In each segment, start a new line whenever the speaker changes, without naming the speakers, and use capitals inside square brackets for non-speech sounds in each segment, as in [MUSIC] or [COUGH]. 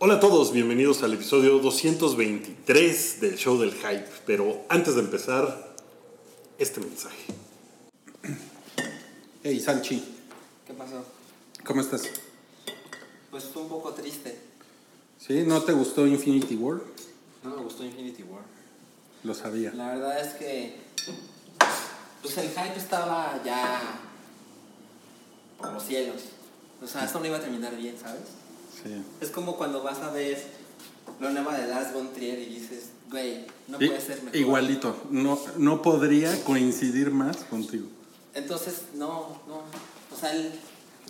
Hola a todos, bienvenidos al episodio 223 del show del hype. Pero antes de empezar, este mensaje. [CLEARS THROAT]
Hey, Salchi,
¿Qué pasó?
¿cómo estás?
Pues fue un poco triste.
¿Sí? ¿No te gustó Infinity War?
No me gustó Infinity War.
Lo sabía.
La verdad es que. Pues el hype estaba ya. por los cielos. O sea, esto no iba a terminar bien, ¿sabes?
Sí.
Es como cuando vas a ver lo nueva de Lars von Trier y dices, güey, no puede ser mejor.
Igualito. No, no podría coincidir más contigo.
Entonces, no, no. O sea, el-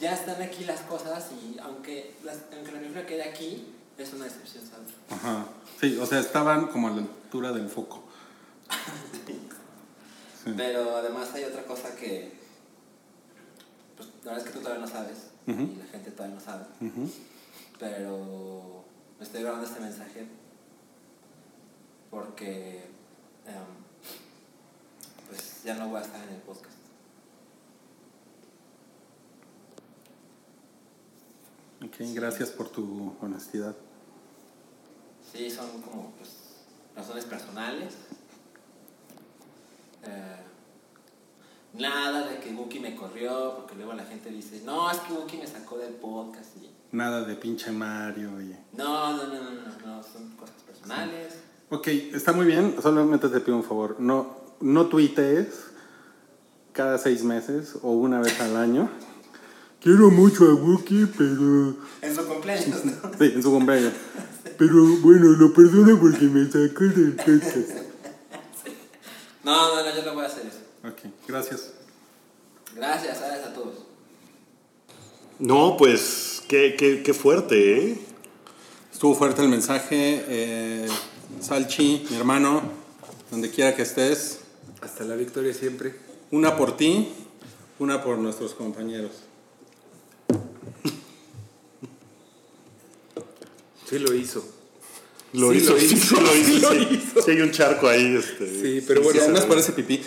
ya están aquí las cosas y aunque, las, aunque la película quede aquí, es una decepción, ¿sabes?
Ajá. Sí, o sea, estaban como a la altura del foco. [LAUGHS] Sí.
Pero además hay otra cosa que, pues la verdad es que tú todavía no sabes y la gente todavía no sabe.
Ujú.
Pero me estoy grabando este mensaje porque em, pues ya no voy a estar en el podcast.
Ok, gracias por tu honestidad.
Sí, son como pues, razones personales. Eh, nada de que Wookie me corrió, porque luego la gente dice, no, es que Wookie me sacó del podcast. Y,
Nada de pinche Mario y...
no, no, no, no, no, no, son cosas personales.
Ok, está muy bien. Solamente te pido un favor. No, no tuitees cada seis meses o una vez al año. Quiero mucho a Wookiee, pero...
En su cumpleaños, ¿no?
Sí, en su cumpleaños. [LAUGHS] Pero bueno, lo perdono porque me sacó del podcast.
No, no, no, yo no voy a hacer eso.
Ok, gracias.
Gracias, gracias a todos.
No, pues, qué, qué, qué fuerte, ¿eh?
Estuvo fuerte el mensaje. eh, Salchi, mi hermano, donde quiera que estés.
Hasta la victoria siempre.
Una por ti, una por nuestros compañeros.
Sí lo hizo.
Lo
Sí,
hizo,
lo
sí,
hizo,
sí lo [LAUGHS] hizo.
sí lo
sí.
hizo.
Sí, hay un charco ahí. Este,
Sí, pero bueno,
Sí,
se-
parece pipí.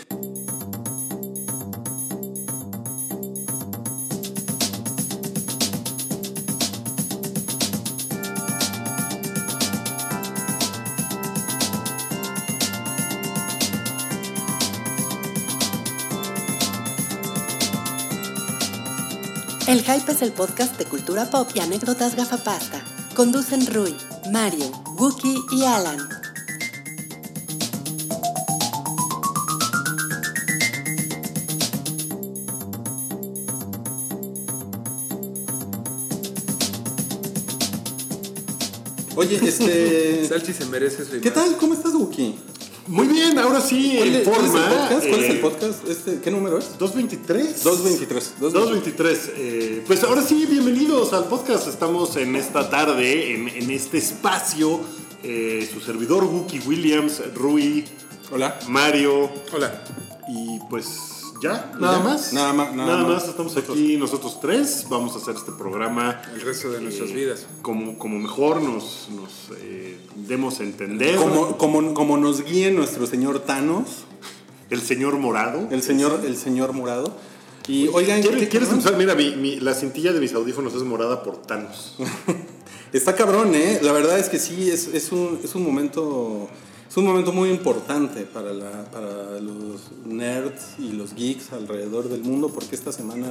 El Hype es el podcast de cultura pop y anécdotas gafapasta. Conducen Rui, Mario, Wookie y Alan.
Oye, este. [LAUGHS]
Salchi se merece su
¿Qué tal? ¿Cómo estás, Wookie?
Muy bien, ahora sí,
¿Cuál,
en
es- cuál es el
forma.
podcast? ¿Cuál es el
eh,
podcast? Este, ¿Qué número es?
223.
223.
223. Eh, pues ahora sí, bienvenidos al podcast. Estamos en esta tarde, en, en este espacio. eh, su servidor Wookie Williams, Rui,
Hola.
Mario.
Hola.
Y pues ya, nada
ya?
más.
Nada más, nada
más.
más.
Estamos aquí nosotros tres. Vamos a hacer este programa.
El resto de nuestras
eh,
vidas.
Como, como mejor nos, nos eh, demos a entender.
Como, como, como nos guíe nuestro señor Thanos,
El señor morado.
el señor, el señor morado. Y oigan,
¿Quieres,
¿qué-
quieres empezar? Mira, mi- mi- la cintilla de mis audífonos es morada por Thanos. [LAUGHS]
Está cabrón, ¿eh? La verdad es que sí, es, es, un, es un momento... Es un momento muy importante para, la, para los nerds y los geeks alrededor del mundo porque esta semana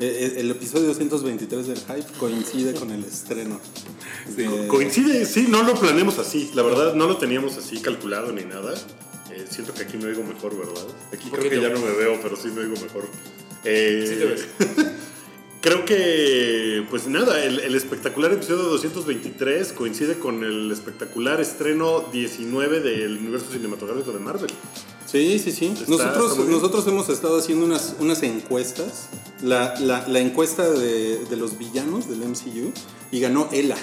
eh, eh, el episodio 223 del Hype coincide con el estreno. de-
Co- Coincide, sí, no lo planeamos así. La verdad, no lo teníamos así calculado ni nada. Eh, siento que aquí me oigo mejor, ¿verdad? Aquí creo que ya no me veo, pero sí me oigo mejor. Eh,
Sí te ves. [LAUGHS]
Creo que, pues nada, el, el espectacular episodio 223 coincide con el espectacular estreno 19 del universo cinematográfico de Marvel.
Sí, sí, sí.
Está-
nosotros,
está
nosotros hemos estado haciendo unas, unas encuestas. La, la, la encuesta de, de los villanos del MCU y ganó Ela.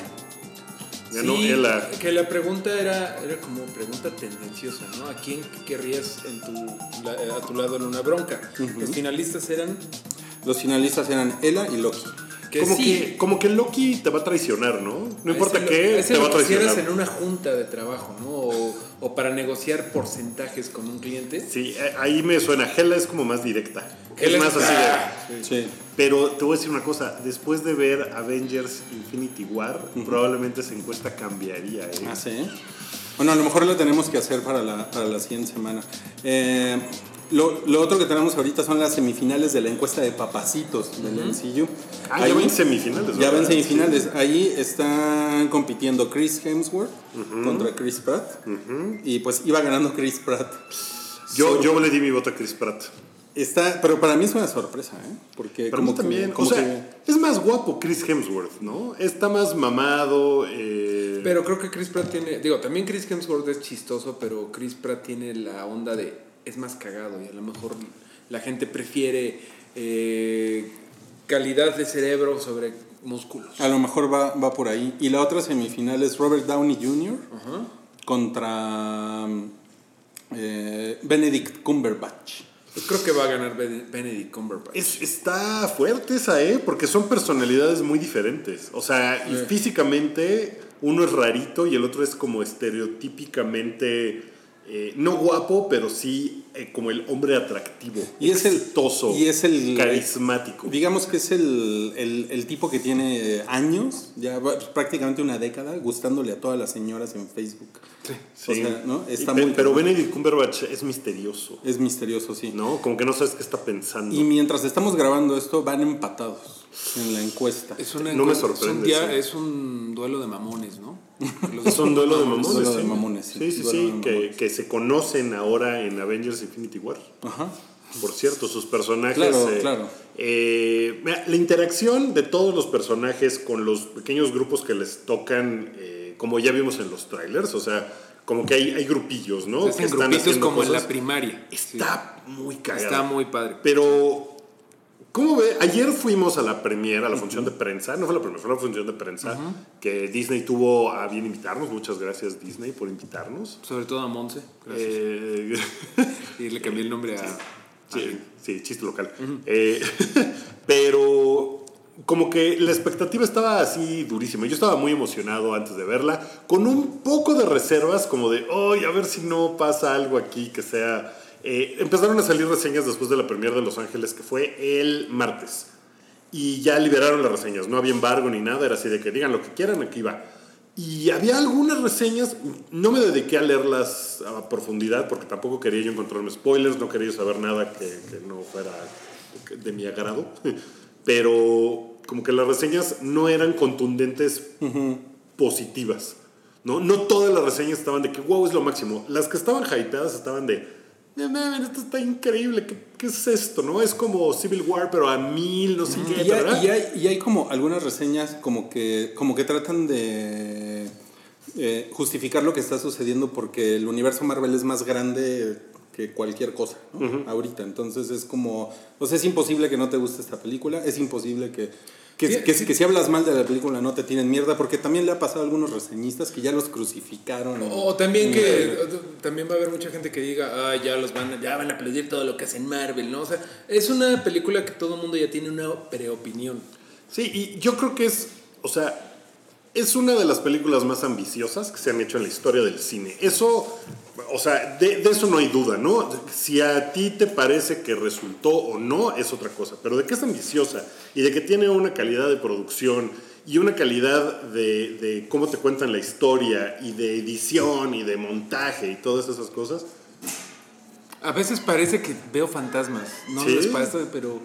Ganó
Sí,
Ela.
Que la pregunta era, era como pregunta tendenciosa, ¿no? ¿A quién querrías en tu, la- a tu lado en una bronca? Los finalistas eran
Los finalistas eran Ela y Loki.
que
como,
sí,
que, como que Loki te va a traicionar, ¿no? No importa
Ese
qué,
ese
te va a traicionar.
en una junta de trabajo, ¿no? O, o para negociar porcentajes con un cliente.
Sí, eh, ahí me suena. Hela es como más directa.
Hela
es más así de.
Sí.
Pero te voy a decir una cosa. Después de ver Avengers Infinity War, probablemente esa encuesta cambiaría. ¿eh?
Ah, sí. Bueno, a lo mejor lo tenemos que hacer para la, para la siguiente semana. Eh, lo, lo otro que tenemos ahorita son las semifinales de la encuesta de papacitos del MCU.
Ah, ya
Ahí-
ven semifinales.
Ya ven semifinales. Ahí están compitiendo Chris Hemsworth contra Chris Pratt. Y pues iba ganando Chris Pratt.
Yo, yo le di mi voto a Chris Pratt.
Está, pero para mí es una sorpresa, ¿eh? Porque
Pero
como
mí también.
que, como
o sea, es más guapo Chris Hemsworth, ¿no? Está más mamado. eh,
Pero creo que Chris Pratt tiene. Digo, también Chris Hemsworth es chistoso, pero Chris Pratt tiene la onda de. Es más cagado y a lo mejor la gente prefiere eh, calidad de cerebro sobre músculos.
a lo mejor va, va por ahí. Y la otra semifinal es Robert Downey Jr. contra eh, Benedict Cumberbatch.
Pues creo que va a ganar Ben- Benedict Cumberbatch.
Es, está fuerte esa, ¿eh? Porque son personalidades muy diferentes. O sea, y físicamente uno es rarito y el otro es como estereotípicamente, eh, no guapo, pero sí eh, como el hombre atractivo.
Y es el- y es el-
carismático.
Digamos que es el, el- el tipo que tiene años, ya prácticamente una década, gustándole a todas las señoras en Facebook.
Sí.
O sea, ¿no? Está
Y pe-
muy
pero. Benedict Cumberbatch es misterioso,
Es misterioso, sí.
¿no? Como que no sabes qué está pensando.
Y mientras estamos grabando esto, van empatados en la encuesta.
Es, una
No me sorprende,
Es un, día-
sí.
es un duelo de mamones, ¿no? [LAUGHS]
Es un duelo de mamones.
Duelo de
sí.
mamones, sí.
Sí, sí,
de
que,
mamones.
que se conocen ahora en Avengers Infinity War.
Ajá.
Por cierto, sus personajes.
Claro,
eh,
claro.
eh, mira, la interacción de todos los personajes con los pequeños grupos que les tocan, eh, como ya vimos en los trailers, o sea, como que hay, hay grupillos, ¿no?
Grupitos
haciendo
como en la primaria. Sí.
Está muy cagado.
Está muy padre.
Pero, ¿cómo ve? Ayer fuimos a la premiere, a la función de prensa. No fue la premiere, fue la función de prensa. Que Disney tuvo a bien invitarnos. Muchas gracias, Disney, por invitarnos.
Sobre todo a Monse. Gracias.
Eh, [LAUGHS]
y le cambié el nombre a.
Sí, sí, chiste local. Eh, [LAUGHS] pero como que la expectativa estaba así durísima. Yo estaba muy emocionado antes de verla, con un poco de reservas, como de, ¡ay, a ver si no pasa algo aquí que sea... Eh, empezaron a salir reseñas después de la premier de Los Ángeles, que fue el martes. Y ya liberaron las reseñas, no había embargo ni nada, era así de que digan lo que quieran, aquí va. Y había algunas reseñas, no me dediqué a leerlas a profundidad porque tampoco quería yo encontrarme spoilers, no quería saber nada que, que no fuera de mi agrado, [LAUGHS] pero como que las reseñas no eran contundentes positivas. ¿no? no todas las reseñas estaban de que wow es lo máximo. Las que estaban hypeadas estaban de "No mames, esto está increíble, ¿Qué, qué es esto? ¿no? Es como Civil War, pero a mil, no sé qué.
Y hay,
¿verdad?
y hay- y hay como algunas reseñas como que, como que tratan de eh, justificar lo que está sucediendo porque el universo Marvel es más grande que cualquier cosa ¿no? ahorita. Entonces es como, o sea, es imposible que no te guste esta película, es imposible que, que,
Sí,
que-
sí.
que si hablas mal de la película no te tienen mierda, porque también le ha pasado a algunos reseñistas que ya los crucificaron.
O también que también va a haber mucha gente que diga, ah, ya los van, ya van a aplaudir todo lo que hacen Marvel, ¿no? O sea, es una película que todo el mundo ya tiene una preopinión.
Sí, y yo creo que es, o sea, es una de las películas más ambiciosas que se han hecho en la historia del cine. Eso, o sea, de, de eso no hay duda, ¿no? Si a ti te parece que resultó o no, es otra cosa, pero de que es ambiciosa y de que tiene una calidad de producción y una calidad de, de cómo te cuentan la historia y de edición y de montaje y todas esas cosas,
A veces parece que veo fantasmas, no
¿Sí?
les parece, pero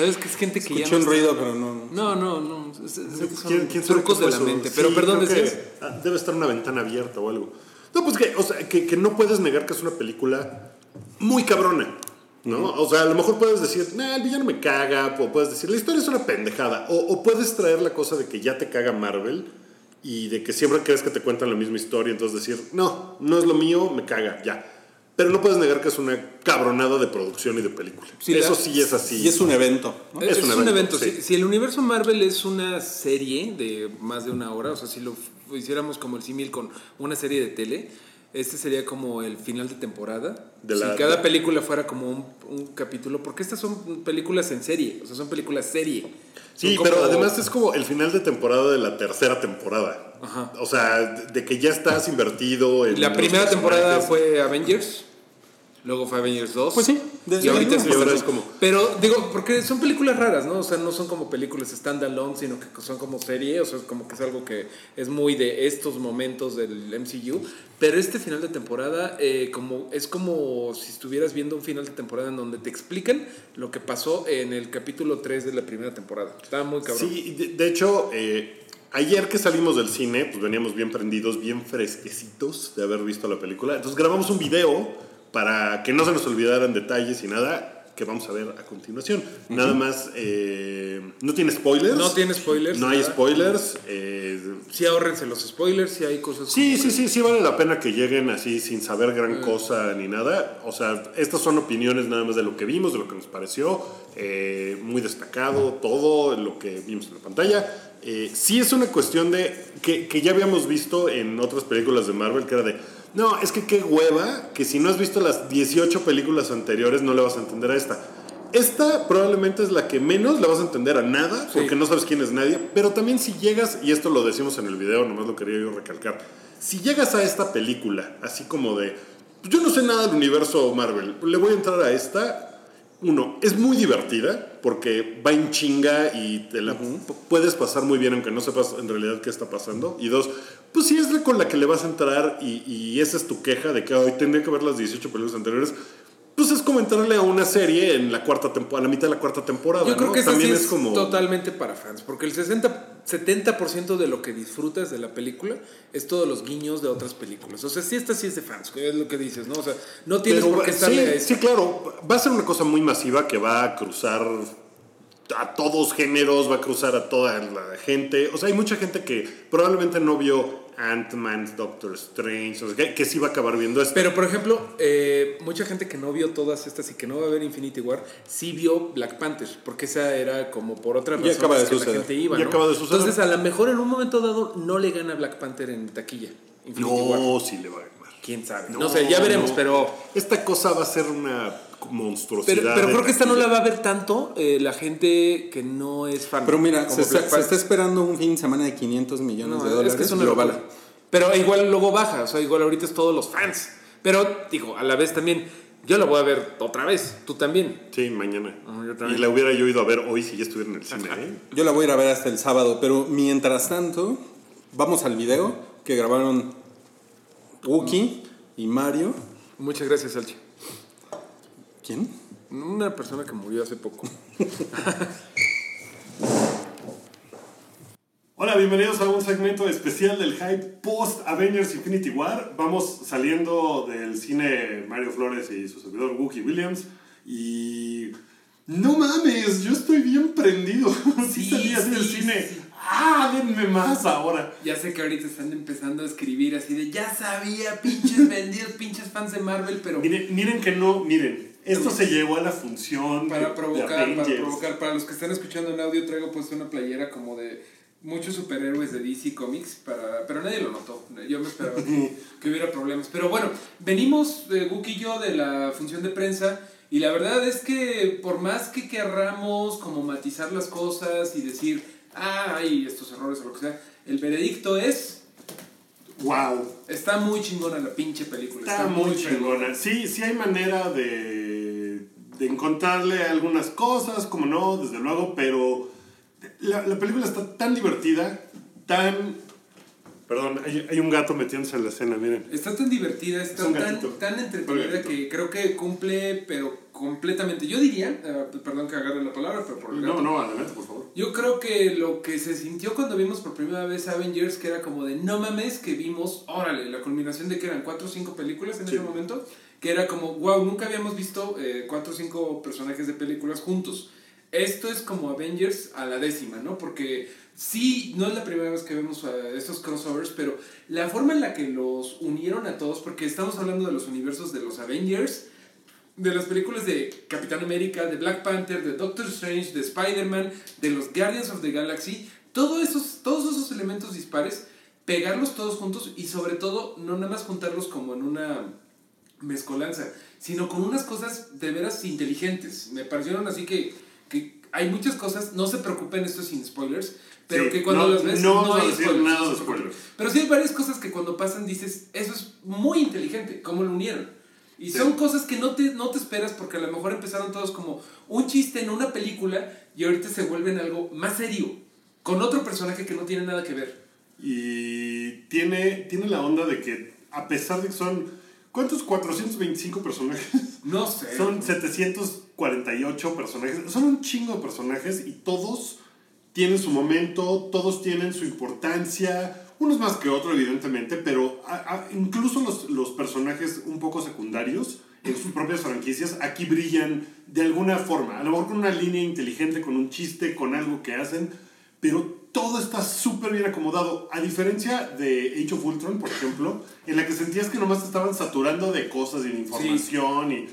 sabes que es gente que ya
Escuché
no
un
está-
ruido, pero no.
No, no, no, es- es- son
¿Quién, quién
trucos de la
eso?
mente.
Sí,
Pero perdón, decías.
ah, debe estar una ventana abierta o algo. No, pues que, o sea, que, que no puedes negar que es una película muy cabrona. ¿No? O sea, a lo mejor puedes decir, nah, el villano me caga, o puedes decir, la historia es una pendejada, o, o puedes traer la cosa de que ya te caga Marvel y de que siempre crees que te cuentan la misma historia, entonces decir, no, no es lo mío, me caga, ya. Pero no puedes negar que es una cabronada de producción y de película.
Sí,
Eso
la-
sí es así.
Y es un evento. ¿no?
Es,
Es un
un evento.
evento,
Si,
sí.
si el universo Marvel es una serie de más de una hora, o sea, si lo hiciéramos como el símil con una serie de tele, Este sería como el final de temporada.
De
si cada película fuera como un, un capítulo, porque estas son películas en serie, o sea, son películas serie.
Sí,
Son
pero
como-
además es como el final de temporada de la tercera temporada.
Ajá.
O sea, de que ya estás invertido en.
La primera temporada fue Avengers. Luego fue Avengers 2.
Pues sí,
Y
desde
ahorita es.
Y ahora
esta-
es como-
Pero digo, porque son películas raras, ¿no? O sea, no son como películas standalone, sino que son como serie. O sea, es como que es algo que es muy de estos momentos del MCU. Pero este final de temporada, eh, como es como si estuvieras viendo un final de temporada en donde te explican lo que pasó en el capítulo 3 de la primera temporada. Estaba muy cabrón.
Sí, de, de hecho, eh, ayer que salimos del cine, pues veníamos bien prendidos, bien fresquecitos de haber visto la película. Entonces grabamos un video para que no se nos olvidaran detalles y nada que vamos a ver a continuación. Nada más, eh, no tiene spoilers.
No tiene spoilers,
No hay spoilers. eh,
Sí, ahórrense los spoilers, sí hay cosas.
Sí, sí, sí, sí vale la pena que lleguen así sin saber gran cosa ni nada. O sea, estas son opiniones nada más de lo que vimos, de lo que nos pareció. eh, muy destacado todo lo que vimos en la pantalla. Sí es una cuestión de que, que ya habíamos visto en otras películas de Marvel, que era de, no, es que qué hueva, que si no has visto las 18 películas anteriores no le vas a entender a esta. Esta probablemente es la que menos le vas a entender a nada, porque no sabes quién es nadie, pero también si llegas, y esto lo decimos en el video, nomás lo quería yo recalcar, si llegas a esta película, así como de, "Pues yo no sé nada del universo Marvel, le voy a entrar a esta, uno, es muy divertida, porque va en chinga y te la puedes pasar muy bien aunque no sepas en realidad qué está pasando, y dos, pues si es la con la que le vas a entrar y, y esa es tu queja de que hoy tendría que ver las 18 películas anteriores, pues es como entrarle a una serie en la cuarta temporada, a la mitad de la cuarta temporada.
Yo creo
¿no?
que
también
sí
es como
totalmente para fans, porque el 60, 70% de lo que disfrutas de la película es todos los guiños de otras películas. O sea, sí, esta sí es de fans, es lo que dices, ¿no? O sea, no tienes
Pero
por qué
sí,
estarle a esa.
sí, claro, va a ser una cosa muy masiva que va a cruzar a todos géneros, va a cruzar a toda la gente. O sea, hay mucha gente que probablemente no vio Ant-Man, Doctor Strange, o sea, que, que sí va a acabar viendo esto.
Pero, por ejemplo, eh, mucha gente que no vio todas estas y que no va a ver Infinity War, sí vio Black Panther, porque esa era como por otra razón
acaba de
que la
suceder.
gente iba,
Ya
¿no?
acaba de suceder.
Entonces, a lo mejor en un momento dado no le gana Black Panther en taquilla. Infinity War.
no, sí le va a ganar.
¿Quién sabe? No, sé, ya veremos,
no.
pero...
Esta cosa va a ser una monstruosidad.
Pero, creo que esta no la va a ver tanto eh, la gente que no es fan.
Pero mira, se está, se está esperando un fin de semana de 500 millones
No,
de
es
dólares
que es locura. Pero igual luego baja, o sea, igual ahorita es todos los fans. Pero, digo, a la vez también, yo la voy a ver otra vez, tú también.
Sí, mañana.
Yo
y la hubiera yo ido a ver hoy si ya estuviera en el cine. ¿eh? [LAUGHS]
Yo la voy a ir a ver hasta el sábado, pero mientras tanto, vamos al video que grabaron Wookie y Mario.
Muchas gracias, Salchi.
¿Quién?
Una persona que murió hace poco. [LAUGHS]
Hola, bienvenidos a un segmento especial del hype post Avengers Infinity War. Vamos saliendo del cine Mario Flores y su servidor Wookie Williams y no mames, yo estoy bien prendido. [LAUGHS] Sí,
Sí,
salí así del
sí,
cine.
sí.
Ah, denme más ahora.
Ya sé que ahorita están empezando a escribir así de ya sabía, pinches [LAUGHS] vendidos, pinches fans de Marvel, pero
Miren, miren que no, miren, esto se llevó a la función
para
de
provocar, para provocar, para los que están escuchando en audio traigo puesto una playera como de muchos superhéroes de DC Comics, para, pero nadie lo notó. Yo me esperaba que, [LAUGHS] que hubiera problemas. Pero bueno, venimos Wookie y yo de la función de prensa y la verdad es que por más que querramos como matizar las cosas y decir, ah, hay estos errores o lo que sea, el veredicto es,
Wow.
está muy chingona la pinche película.
Está muy chingona. Sí, sí hay manera de, de encontrarle algunas cosas, como no, desde luego, pero la, la película está tan divertida, tan... Perdón, hay, hay un gato metiéndose en la escena, miren.
Está tan divertida, está
Es
tan, tan entretenida que creo que cumple, pero completamente. Yo diría, eh, perdón que agarre la palabra, pero por el gato.
No, no, adelante, por favor.
Yo creo que lo que se sintió cuando vimos por primera vez Avengers, que era como de no mames, que vimos, órale, la culminación de que eran cuatro o cinco películas en
Sí.
ese momento, que era como, wow, nunca habíamos visto eh, cuatro o cinco personajes de películas juntos. Esto es como Avengers a la décima, ¿no? Porque sí, no es la primera vez que vemos estos crossovers, pero la forma en la que los unieron a todos, porque estamos hablando de los universos de los Avengers, de las películas de Capitán América, de Black Panther, de Doctor Strange, de Spider-Man, de los Guardians of the Galaxy, todos esos, todos esos elementos dispares, pegarlos todos juntos y sobre todo no nada más juntarlos como en una mezcolanza, sino con unas cosas de veras inteligentes. Me parecieron así que, que hay muchas cosas, no se preocupen, esto es sin spoilers, pero
Sí,
que cuando
no-
las ves
no
no,
vamos a
hay
decir
spoilers.
nada de spoilers.
Pero sí hay varias cosas que cuando pasan dices, eso es muy inteligente, cómo lo unieron. Y
Sí.
son cosas que no te, no te esperas porque a lo mejor empezaron todos como un chiste en una película y ahorita se vuelven algo más serio, con otro personaje que no tiene nada que ver.
Y tiene, tiene la onda de que, a pesar de que son. ¿Cuántos? 425 personajes.
No sé.
Son 748 personajes. Son un chingo de personajes y todos tienen su momento, todos tienen su importancia. Unos más que otros, evidentemente, pero a- a- incluso los, los personajes un poco secundarios en sus propias franquicias aquí brillan de alguna forma. A lo mejor con una línea inteligente, con un chiste, con algo que hacen, pero todo está súper bien acomodado. A diferencia de Age of Ultron, por ejemplo, en la que sentías que nomás te estaban saturando de cosas y de información y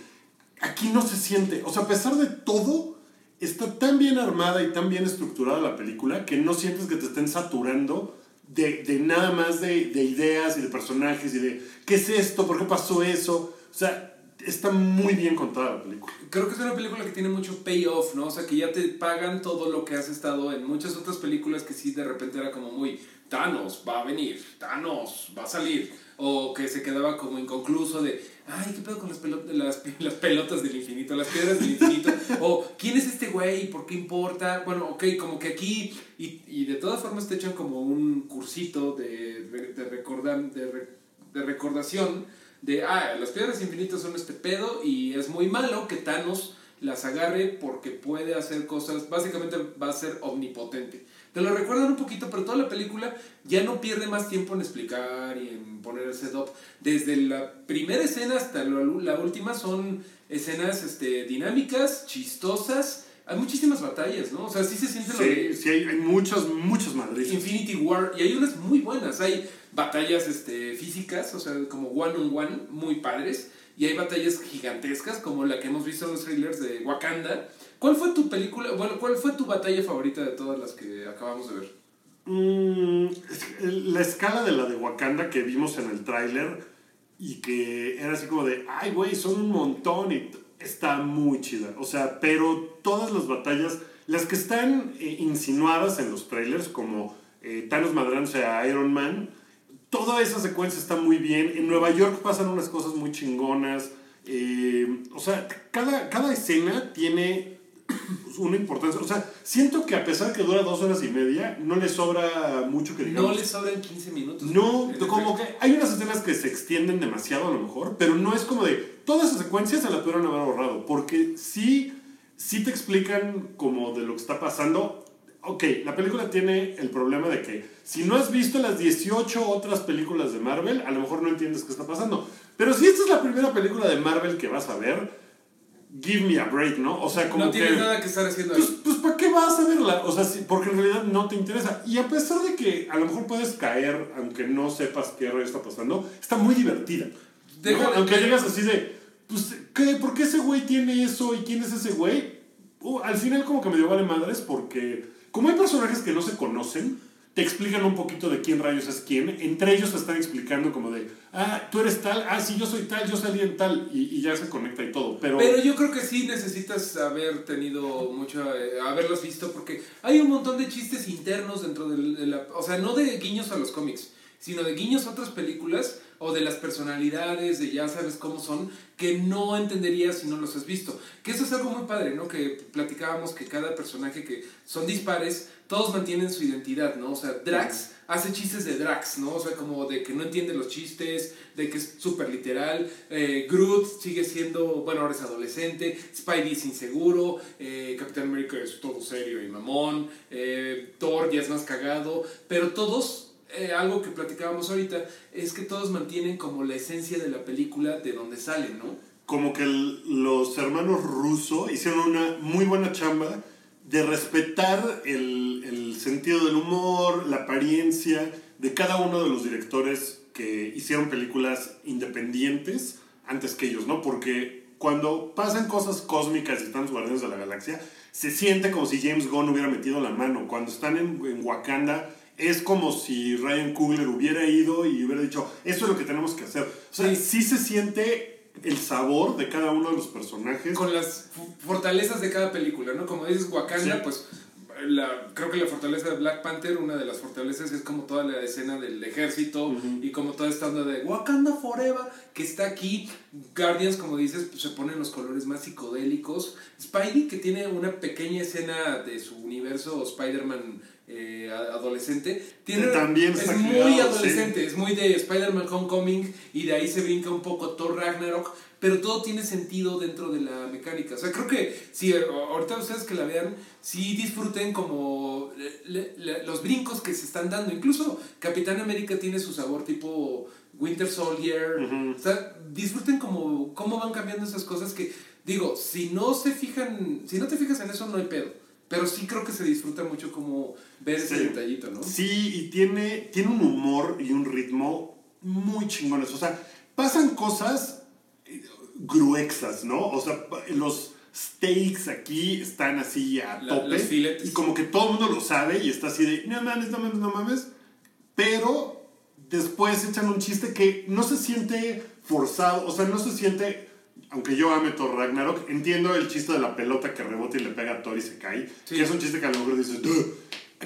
aquí no se siente. O sea, a pesar de todo, está tan bien armada y tan bien estructurada la película que no sientes que te estén saturando de, de nada más de, de ideas y de personajes y de qué es esto, por qué pasó eso. O sea, está muy bien contada la película.
Creo que es una película que tiene mucho payoff, ¿no? O sea, que ya te pagan todo lo que has estado en muchas otras películas que sí de repente era como muy Thanos va a venir, Thanos va a salir. O que se quedaba como inconcluso de, ay, ¿qué pedo con las, pelot- las, pelotas del infinito, las piedras del infinito? o, ¿quién es este güey? ¿Por qué importa? Bueno, ok, como que aquí, y, y de todas formas te echan como un cursito de, de, recordan- de, de recordación de, ah, las piedras infinitas son este pedo y es muy malo que Thanos las agarre porque puede hacer cosas, básicamente va a ser omnipotente. Te lo recuerdan un poquito, pero toda la película ya no pierde más tiempo en explicar y en poner el setup. Desde la primera escena hasta la, última son escenas este, dinámicas, chistosas. Hay muchísimas batallas, ¿no? O sea, sí se siente lo de
Sí, sí hay, hay muchos, muchos madrizos.
Infinity War y hay unas muy buenas. Hay batallas este, físicas, o sea, como one on one, muy padres. Y hay batallas gigantescas, como la que hemos visto en los trailers de Wakanda. ¿Cuál fue tu película, bueno, cuál fue tu batalla favorita de todas las que acabamos de ver?
Mm, la escala de la de Wakanda que vimos en el tráiler y que era así como de, ay, güey, son un montón y está muy chida. O sea, pero todas las batallas, las que están eh, insinuadas en los trailers, como eh, Thanos madrándose a Iron Man, toda esa secuencia está muy bien. En Nueva York pasan unas cosas muy chingonas. eh, o sea, cada, cada escena tiene pues, una importancia. O sea, siento que a pesar que dura dos horas y media, no le sobra mucho que digamos.
No le sobran 15 minutos.
No, como que hay unas escenas que se extienden demasiado a lo mejor, pero no es como de toda esa secuencia se la pudieron haber ahorrado, porque sí, sí te explican como de lo que está pasando. Ok, la película tiene el problema de que si no has visto las 18 otras películas de Marvel, a lo mejor no entiendes qué está pasando. Pero si esta es la primera película de Marvel que vas a ver, give me a break, ¿no? O sea, como
No
que...
tienes nada que estar haciendo
Pues,
ahí.
pues ¿para qué vas a verla? O sea, sí, porque en realidad no te interesa. Y a pesar de que a lo mejor puedes caer, aunque no sepas qué rollo está pasando, está muy divertida. ¿no? Aunque llegas así de, pues, ¿qué? ¿por qué ese güey tiene eso y quién es ese güey? Uh, al final como que me dio vale madres porque como hay personajes que no se conocen, te explican un poquito de quién rayos es quién. Entre ellos están explicando como de, ah, tú eres tal, ah, sí, yo soy tal, yo salí en tal. Y, ya se conecta y todo. Pero,
Pero yo creo que sí necesitas haber tenido mucho, eh, haberlos visto, porque hay un montón de chistes internos dentro de, la... O sea, no de guiños a los cómics, sino de guiños a otras películas o de las personalidades, de ya sabes cómo son, que no entenderías si no los has visto. Que eso es algo muy padre, ¿no? Que platicábamos que cada personaje que son dispares, todos mantienen su identidad, ¿no? O sea, Drax hace chistes de Drax, ¿no? O sea, como de que no entiende los chistes, de que es súper literal. Eh, Groot sigue siendo, bueno, ahora es adolescente. Spidey es inseguro. eh, Capitán América es todo serio y mamón. eh, Thor ya es más cagado. Pero todos, eh, algo que platicábamos ahorita, es que todos mantienen como la esencia de la película de donde salen, ¿no?
como que el- los hermanos Russo hicieron una muy buena chamba de respetar el, el sentido del humor, la apariencia de cada uno de los directores que hicieron películas independientes antes que ellos, ¿no? Porque cuando pasan cosas cósmicas y están los Guardianes de la Galaxia, se siente como si James Gunn hubiera metido la mano. Cuando están en, en Wakanda es como si Ryan Coogler hubiera ido y hubiera dicho, eso es lo que tenemos que hacer. O sea, sí,
Sí.
se siente el sabor de cada uno de los personajes.
con las fortalezas de cada película, ¿no? Como dices, Wakanda,
Sí.
pues la, creo que la fortaleza de Black Panther, una de las fortalezas es como toda la escena del ejército y como toda esta onda de Wakanda Forever que está aquí. Guardians, como dices, pues, se ponen los colores más psicodélicos. Spidey, que tiene una pequeña escena de su universo Spider-Man eh, adolescente, tiene,
También
es muy adolescente, es muy de Spider-Man Homecoming y de ahí se brinca un poco Thor Ragnarok, pero todo tiene sentido dentro de la mecánica. O sea, creo que si ahorita ustedes que la vean, sí disfruten como le- le- los brincos que se están dando. Incluso Capitán América tiene su sabor tipo Winter Soldier. O sea, disfruten como cómo van cambiando esas cosas que, digo, si no se fijan, si no te fijas en eso, no hay pedo. Pero sí creo que se disfruta mucho como ver ese
Sí.
detallito, ¿no?
Sí, y tiene, tiene un humor y un ritmo muy chingones. O sea, pasan cosas eh, gruexas, ¿no? O sea, los steaks aquí están así a
La-
tope.
los filetes.
Y como que todo el mundo lo sabe y está así de, no mames, no mames, no mames. Pero después echan un chiste que no se siente forzado, o sea, no se siente... Aunque yo ame Thor Ragnarok, entiendo el chiste de la pelota que rebota y le pega a Thor y se cae.
Sí.
Que es un chiste que a lo mejor dices, "Duh".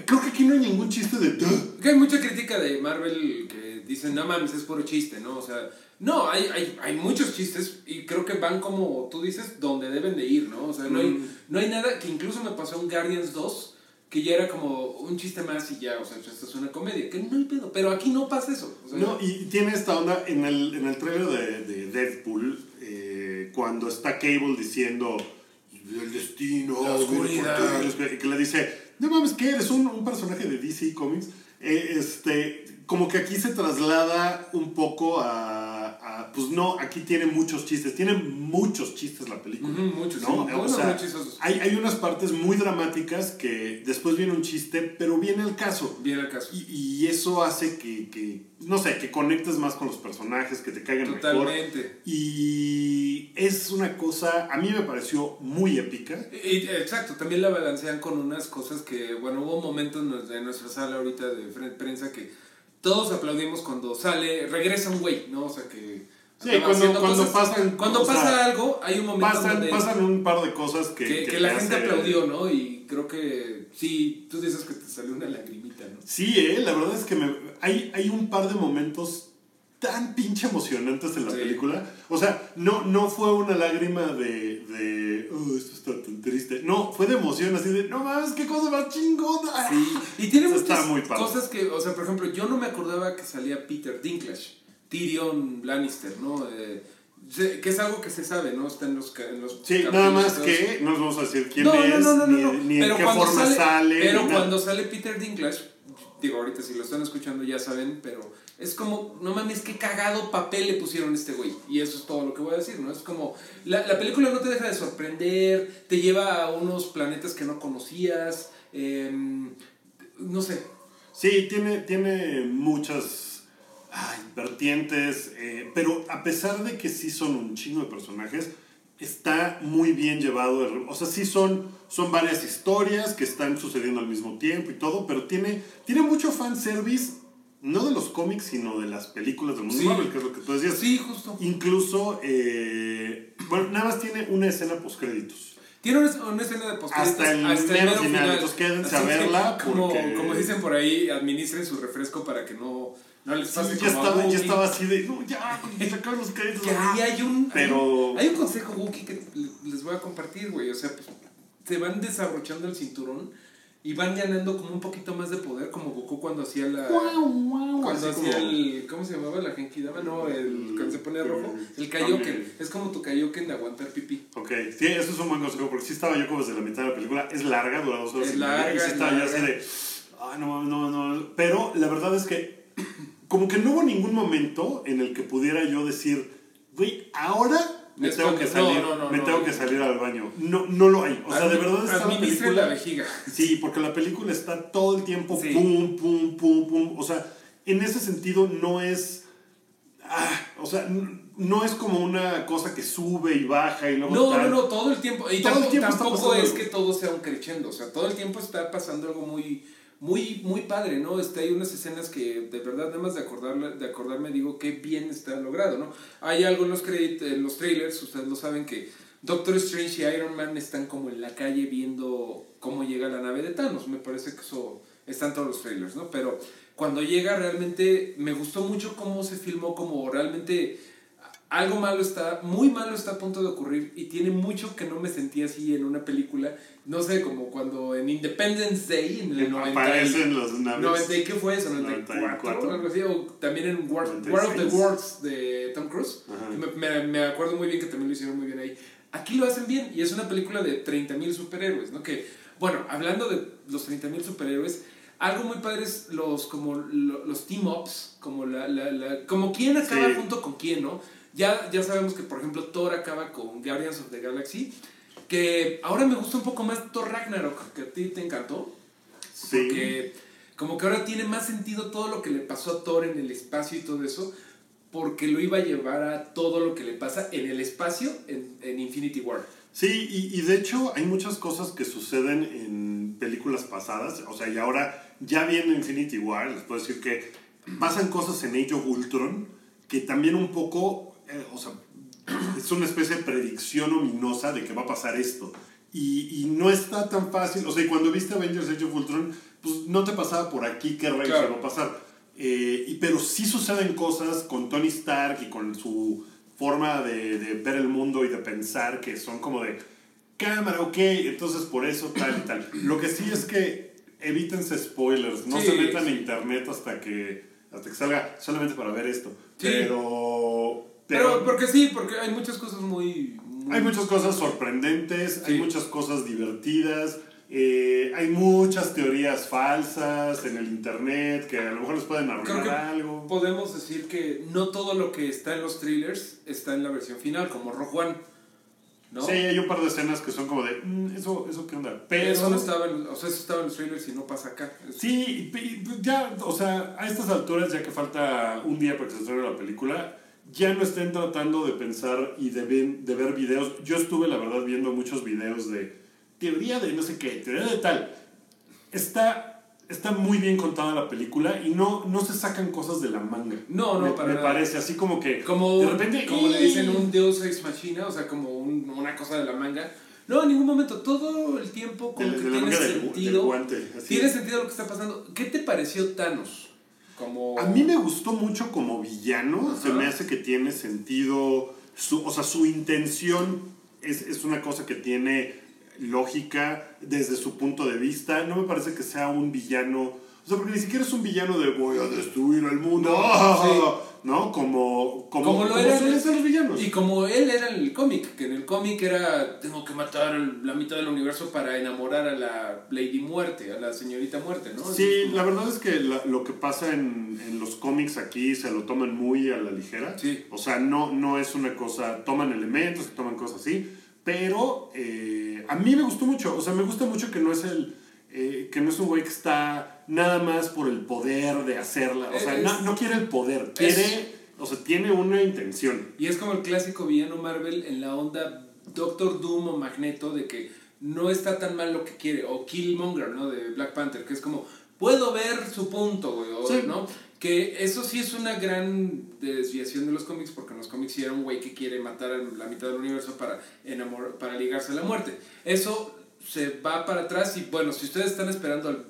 Creo que aquí no hay ningún chiste de "Duh".
Que hay mucha crítica de Marvel que dicen, no mames, es puro chiste, ¿no? O sea, no, hay, hay, hay muchos chistes y creo que van como tú dices, donde deben de ir, ¿no? O sea, no, hay,
Mm.
no hay nada que incluso me pasó en Guardians 2, que ya era como un chiste más y ya, o sea, esto es una comedia, que no hay pedo, pero aquí no pasa eso. O sea,
No, y tiene esta onda en el, en el trailer de, de Deadpool, eh, cuando está Cable diciendo el destino,
La oscuridad".
viene por ti", y que le dice, no mames, que eres un, un personaje de DC Comics. Eh, este, como que aquí se traslada un poco a, pues no, aquí tiene muchos chistes, tiene muchos chistes la película.
Ujú, muchos,
¿no?
sí,
O sea, hay, hay unas partes muy dramáticas que después viene un chiste, pero viene el caso.
Viene el caso.
Y, y eso hace que, que, no sé, que conectes más con los personajes, que te caigan mejor.
Totalmente.
Y es una cosa, a mí me pareció muy épica.
Y, exacto, también la balancean con unas cosas que, bueno, hubo un momento en nuestra, sala ahorita de prensa que todos aplaudimos cuando sale, regresa un güey, ¿no? O sea que...
Sí, cuando- cuando pasan-
Cuando pasa
sea,
algo, hay un momento
Pasan,
donde...
pasan un par de cosas que,
que,
que
que
te
la gente
hace-
aplaudió, ¿no? Y creo que sí, tú dices que te salió una lagrimita, ¿no?
Sí, eh, la verdad es que me- hay, hay un par de momentos tan pinche emocionantes en la
Sí.
película. O sea, no, no fue una lágrima de, de, oh, esto está tan triste. No, fue de emoción, así de, no mames, qué cosa más chingona.
Sí, y tiene
Eso
muchas cosas que, o sea, por ejemplo, yo no me acordaba que salía Peter Dinklage, Tyrion Lannister, ¿no? Eh, que es algo que se sabe, ¿no? Está en los... En los
Sí, nada más que no les vamos a decir quién
no,
es,
no,
ni, en
Pero
qué
cuando
forma
sale,
sale.
Pero cuando sale Peter Dinklage, digo, ahorita si lo están escuchando ya saben, pero es como, no mames, qué cagado papel le pusieron a este güey. Y eso es todo lo que voy a decir, ¿no? Es como, la, la película no te deja de sorprender, te lleva a unos planetas que no conocías, em, no sé.
Sí, tiene, tiene muchas ay, vertientes, eh, pero a pesar de que sí son un chingo de personajes, está muy bien llevado. el- o sea, sí son, son varias historias que están sucediendo al mismo tiempo y todo, pero tiene, tiene mucho fanservice, no de los cómics, sino de las películas del mundo
Sí.
Marvel, que es lo que tú decías.
Sí, justo.
Incluso, eh, bueno, nada más tiene una escena postcréditos.
Tiene una, una escena de post
Hasta el mero final, entonces quédense a
que,
verla
Como, como dicen por ahí, administren su refresco para que no, no les
Sí,
pase
ya,
como a
estaba, ya
Wookiee.
estaba así de, no, ya, sacaron los créditos. Ah".
ahí hay un,
Pero-
hay un consejo Wookiee que les voy a compartir, güey. O sea, pues, se van desabrochando el cinturón y van ganando como un poquito más de poder, como Goku cuando hacía la. Cuando
Así
hacía
como-
el. ¿Cómo se llamaba? La Genkidama, no, el. Cuando se pone rojo. El Kaioken. Es como tu Kaioken de aguantar pipí.
Ok, sí, eso es un buen consejo, porque sí estaba yo como desde la mitad de la película. Es larga, dura dos horas.
Es
y
larga,
Y sí
es
estaba
larga.
así de, ay, no, no, no. Pero la verdad es que, como que no hubo ningún momento en el que pudiera yo decir, güey, ahora me
Es
tengo que salir,
no, no, no,
me tengo que salir al baño. No, no lo hay. O sea, de verdad está la
Administren la
película.
vejiga.
Sí, porque la película está todo el tiempo
Sí.
pum, pum, pum, pum. O sea, en ese sentido no es. ah, o sea, no es como una cosa que sube y baja y luego.
No, no,
tal.
no, todo el tiempo. Y
Todo el
tampoco,
tiempo
tampoco
pasando
es que todo sea un crescendo. O sea, todo el tiempo está pasando algo muy, muy, muy padre, ¿no? Este, hay unas escenas que de verdad, nada más de, acordarme, de acordarme, digo, qué bien está logrado, ¿no? Hay algo en los, credit, en los trailers, ustedes lo saben, que Doctor Strange y Iron Man están como en la calle viendo cómo llega la nave de Thanos. Me parece que eso está en todos los trailers, ¿no? Pero cuando llega realmente me gustó mucho cómo se filmó, como realmente algo malo está, muy malo está a punto de ocurrir y tiene mucho que no me sentí así en una película. No sé, como cuando en Independence Day, en el 90,
Aparecen los naves.
90, ¿qué fue eso? 94,
94.
algo así, o también en War,
96.
War of the Worlds de Tom Cruise. Me, me- me acuerdo muy bien que también lo hicieron muy bien ahí. Aquí lo hacen bien y es una película de 30.000 superhéroes, ¿no? Que, bueno, hablando de los 30.000 superhéroes, algo muy padre es los, como lo- los team-ups, como, la, la, la- como quién acaba
Sí.
junto con quién, ¿no? Ya, ya sabemos que, por ejemplo, Thor acaba con Guardians of the Galaxy, que ahora me gusta un poco más Thor Ragnarok, que a ti te encantó.
Sí.
Porque como que ahora tiene más sentido todo lo que le pasó a Thor en el espacio y todo eso, porque lo iba a llevar a todo lo que le pasa en el espacio en, en Infinity War.
Sí, y, y de hecho hay muchas cosas que suceden en películas pasadas. O sea, y ahora ya viendo Infinity War, les puedo decir que pasan cosas en Age of Ultron que también un poco, eh, o sea, es una especie de predicción ominosa de que va a pasar esto. Y, y no está tan fácil. O sea, cuando viste Avengers Age of Ultron, pues no te pasaba por aquí qué rayos
Claro.
va a pasar. Eh, y, pero sí suceden cosas con Tony Stark y con su forma de, de ver el mundo y de pensar que son como de cámara, ok, entonces por eso tal y tal. Lo que sí es que evítense spoilers, no
Sí,
se metan
sí.
a internet hasta que, hasta que salga solamente para ver esto.
Sí.
Pero,
Pero, porque sí, porque hay muchas cosas muy... muy-
hay muchas cosas sorprendentes, hay
Sí.
muchas cosas divertidas. eh, hay muchas teorías falsas en el internet que a lo mejor les pueden arruinar algo.
podemos decir que no todo lo que está en los trailers está en la versión final, como One. ¿no?
Sí, hay un par de escenas que son como de, "Mm, eso, eso qué onda. Pero
Eso no estaba en, o sea, eso estaba en los trailers y no pasa acá.
Sí, y ya, o sea, a estas alturas, ya que falta un día para que se estrene la película, ya no estén tratando de pensar y de, ven- de ver videos. Yo estuve, la verdad, viendo muchos videos de teoría de no sé qué, teoría de tal. Está, está muy bien contada la película y no, no se sacan cosas de la manga.
No, no,
me,
para
me
nada.
parece así como que
Como,
de repente
como le dicen un Deus Ex Machina, o sea, como un- una cosa de la manga. No, en ningún momento, todo el tiempo como
de,
que tiene
manga del, gu- del
sentido.
guante.
Tiene sentido lo que está pasando. ¿Qué te pareció Thanos? Como...
A mí me gustó mucho como villano. Se me hace que tiene sentido. Su, o sea, su intención es, es una cosa que tiene lógica desde su punto de vista. No me parece que sea un villano. O sea, porque ni siquiera es un villano de voy a destruir al mundo.
No, [LAUGHS]
¿No? Como, como,
Como lo
como
era
suelen
el-
ser los villanos.
Y como él era en el cómic, que en el cómic era tengo que matar la mitad del universo para enamorar a la Lady Muerte, a la señorita Muerte, ¿no?
Sí, la verdad es que la- lo que pasa en, en los cómics aquí se lo toman muy a la ligera.
Sí.
O sea, no, no es una cosa, toman elementos, toman cosas así, pero eh, a mí me gustó mucho. O sea, me gusta mucho que no es el, eh, que no es un güey que está nada más por el poder de hacerla. O sea,
Es-
no, no quiere el poder,
es-
quiere, o sea, tiene una intención.
Y es como el clásico villano Marvel en la onda Doctor Doom o Magneto de que no está tan mal lo que quiere. O Killmonger, ¿no? De Black Panther, que es como, puedo ver su punto, güey, o-
Sí.
¿no? Que eso sí es una gran desviación de los cómics, porque en los cómics sí era un güey que quiere matar a la mitad del universo para, enamor para ligarse a la muerte. Eso se va para atrás y bueno, si ustedes están esperando al-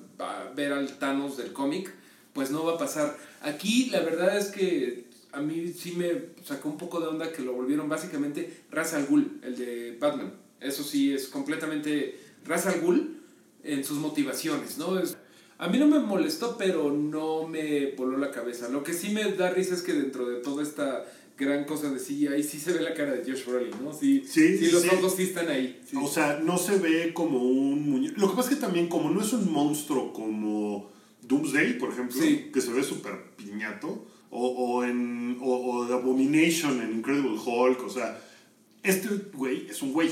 ver al Thanos del cómic, pues no va a pasar. Aquí la verdad es que a mí sí me sacó un poco de onda que lo volvieron básicamente Ra's al Ghul, el de Batman. Eso sí es completamente Ra's al Ghul en sus motivaciones, ¿no? Es, a mí no me molestó, pero no me voló la cabeza. Lo que sí me da risa es que dentro de toda esta gran cosa de CGI sí se ve la cara de Josh Brolin, ¿no? Sí,
Sí,
sí, los
sí.
ojos sí están ahí. sí.
O sea, no se ve como un muñeco. Lo que pasa es que también, como no es un monstruo como Doomsday, por ejemplo,
Sí.
que se ve súper piñato, o, o en o, o The Abomination en Incredible Hulk, o sea, este güey es un güey.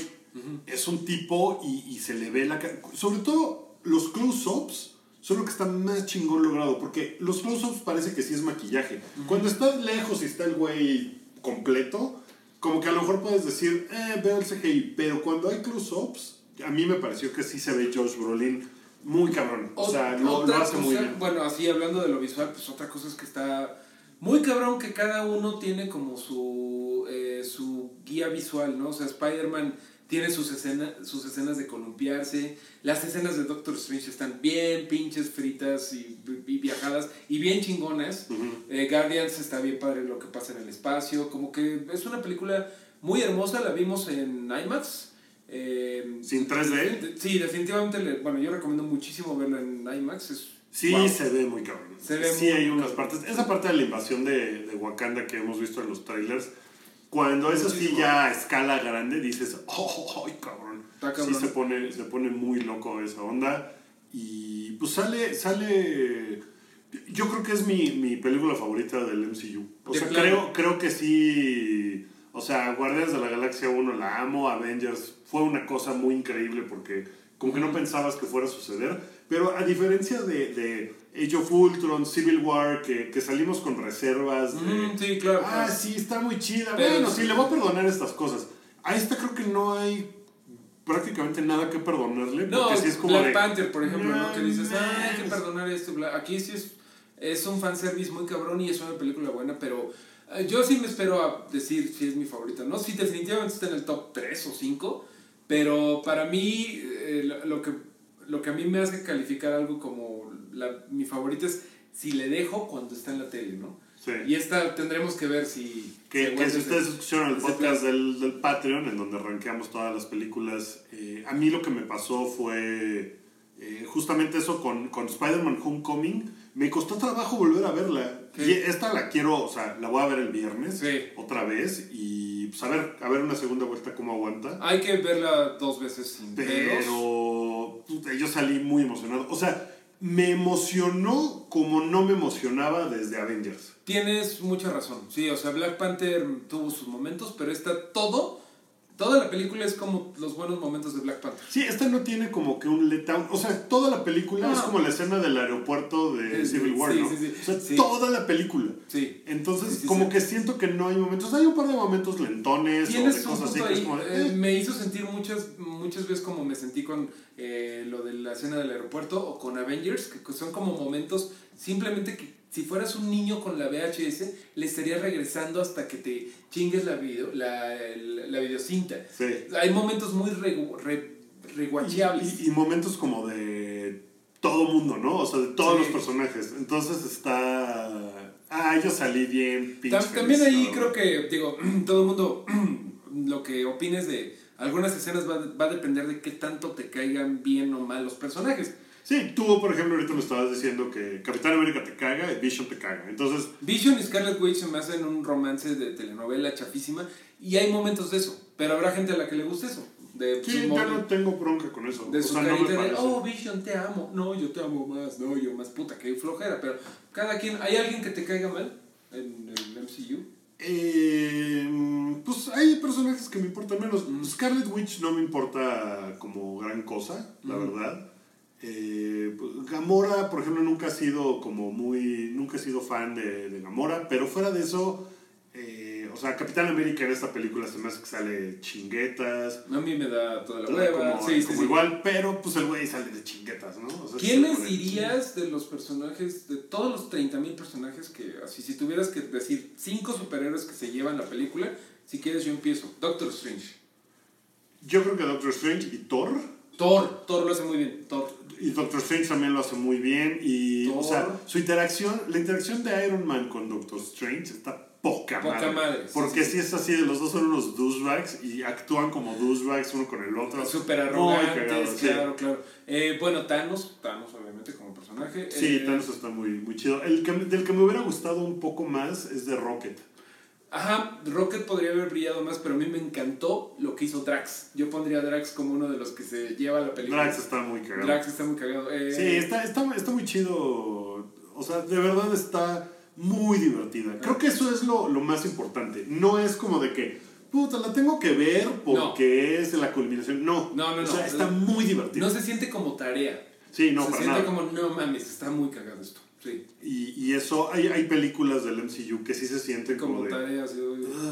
Es un tipo y, y se le ve la cara. Sobre todo los close-ups son lo que está más chingón logrado, porque los close-ups parece que sí es maquillaje. Cuando estás lejos y está el güey completo, como que a lo mejor puedes decir, eh, veo el CGI, pero cuando hay close-ups, a mí me pareció que sí se ve Josh Brolin muy cabrón. O sea, lo, lo hace muy bien.
Bueno, así hablando de lo visual, pues otra cosa es que está muy cabrón que cada uno tiene como su, eh, su guía visual, ¿no? O sea, Spider-Man tiene sus, escena, sus escenas de columpiarse, las escenas de Doctor Strange están bien pinches fritas y, y viajadas y bien chingonas. Eh, Guardians está bien padre lo que pasa en el espacio, como que es una película muy hermosa, la vimos en IMAX. eh,
Sin 3D.
Sí, definitivamente, le- bueno, yo recomiendo muchísimo verlo en IMAX. Es,
Sí,
wow.
se ve muy cabrón.
Se ve
sí,
muy
hay unas partes. Esa parte de la invasión de, de Wakanda que hemos visto en los trailers, cuando es así ya a escala grande, dices, oh, ay, cabrón.
Cabrón.
Sí, se pone, se pone muy loco esa onda. Y pues sale, sale. Yo creo que es mi, mi película favorita del MCU. O
De
sea, creo, creo que sí. O sea, Guardianes de la Galaxia 1 la amo, Avengers fue una cosa muy increíble porque como que no pensabas que fuera a suceder. Pero a diferencia de, de Age of Ultron, Civil War, que, que salimos con reservas de...
Mm, sí, claro.
Ah,
claro.
sí, está muy chida.
Pero
bueno,
sí.
sí, le voy a perdonar estas cosas. A esta creo que no hay prácticamente nada que perdonarle.
No,
porque sí es como
Black
de,
Panther, por ejemplo, ¿no? Que dices,
"No
ah, hay que
mames".
perdonar esto. bla". Aquí sí es, es un fanservice muy cabrón y es una película buena, pero eh, yo sí me espero a decir si es mi favorita. No, sí, definitivamente está en el top 3 o 5, pero para mí, eh, lo que, lo que a mí me hace calificar algo como la, mi favorita es si le dejo cuando está en la tele, ¿no?
Sí.
Y esta tendremos que ver si...
Que, si ustedes escucharon el podcast del, del Patreon, en donde rankeamos todas las películas, eh, a mí lo que me pasó fue eh, justamente eso con, con Spider-Man Homecoming. Me costó trabajo volver a verla.
Sí.
Y esta la quiero, o sea, la voy a ver el viernes
Sí.
otra vez y pues a ver, a ver una segunda vuelta cómo aguanta.
Hay que verla dos veces sin.
Pero yo salí muy emocionado. O sea, me emocionó como no me emocionaba desde Avengers.
Tienes mucha razón. Sí, o sea, Black Panther tuvo sus momentos, pero está todo. Toda la película es como los buenos momentos de Black Panther.
Sí, esta no tiene como que un letdown. O sea, toda la película
No.
es como la escena del aeropuerto de
Sí,
Civil War,
sí,
¿no?
sí, sí.
O sea, toda la película.
Sí.
Entonces, como que siento que no hay momentos. Hay un par de momentos lentones o de cosas así que es como.
eh,
eh.
me hizo sentir muchas, muchas veces como me sentí con eh, lo de la escena del aeropuerto o con Avengers, que son como momentos simplemente que si fueras un niño con la VHS, le estarías regresando hasta que te chingues la, video, la, la, la videocinta.
Sí.
Hay momentos muy regu- re-.
Y, y momentos como de todo mundo, ¿no? O sea, de todos
Sí.
los personajes. Entonces está. Ah, yo salí bien pinche
Tam- También ahí creo que, digo, [CLEARS THROAT] todo el mundo, [CLEARS THROAT] lo que opines de algunas escenas va, va a depender de qué tanto te caigan bien o mal los personajes.
Sí, tú, por ejemplo, ahorita me estabas diciendo que Capitán América te caga y Vision te caga. Entonces,
Vision y Scarlet Witch se me hacen un romance de telenovela chafísima y hay momentos de eso, pero habrá gente a la que le guste eso. De
sí, yo no tengo bronca con eso.
de
o
su
sea, no
de, oh, Vision, te amo. No, yo te amo más. No, yo más puta, que flojera. Pero cada quien, ¿hay alguien que te caiga mal en el MCU?
Eh, pues hay personajes que me importan menos.
Mm.
Scarlet Witch no me importa como gran cosa, la
Mm.
verdad. Eh, pues, Gamora, por ejemplo, nunca ha sido como muy. Nunca he sido fan de, de Gamora, pero fuera de eso. eh, o sea, Capitán América en esta película se me hace que sale chinguetas.
A mí me da toda la hueva. Sí,
como
sí.
igual, pero pues el güey sale de chinguetas, ¿no? O sea,
¿Quiénes dirías de los personajes, de todos los 30.000 personajes que, así, si tuvieras que decir cinco superhéroes que se llevan la película, si quieres yo empiezo. Doctor Strange.
Yo creo que Doctor Strange y Thor.
Thor, Thor lo hace muy bien. Thor.
Y Doctor Strange también lo hace muy bien. Y, o
Thor.
sea, su interacción, la interacción de Iron Man con Doctor Strange está poca,
Poca
madre.
madre, sí,
Porque
sí.
si es así, los dos son unos douchebags y actúan como douchebags uno con el otro.
Súper arrogantes,
sí.
claro, claro. Eh, bueno, Thanos, Thanos obviamente como personaje.
Sí,
Eh,
Thanos está muy, muy chido. El que, del que me hubiera gustado un poco más es de Rocket.
Ajá, Rocket podría haber brillado más, pero a mí me encantó lo que hizo Drax. Yo pondría a Drax como uno de los que se lleva la película.
Drax está muy cagado.
Drax está muy cagado. Eh,
Sí, está, está, está muy chido. O sea, de verdad está muy divertida. Creo que eso es lo, lo más importante. No es como de que, puta, la tengo que ver porque es la culminación. No,
No, no,
O
no.
sea, está muy divertida.
No se siente como tarea.
sí, no,
se
para
siente
nada.
como, no mames, está muy cagado esto. Sí,
Y, y eso, hay, hay películas del MCU que sí se sienten como,
como
de.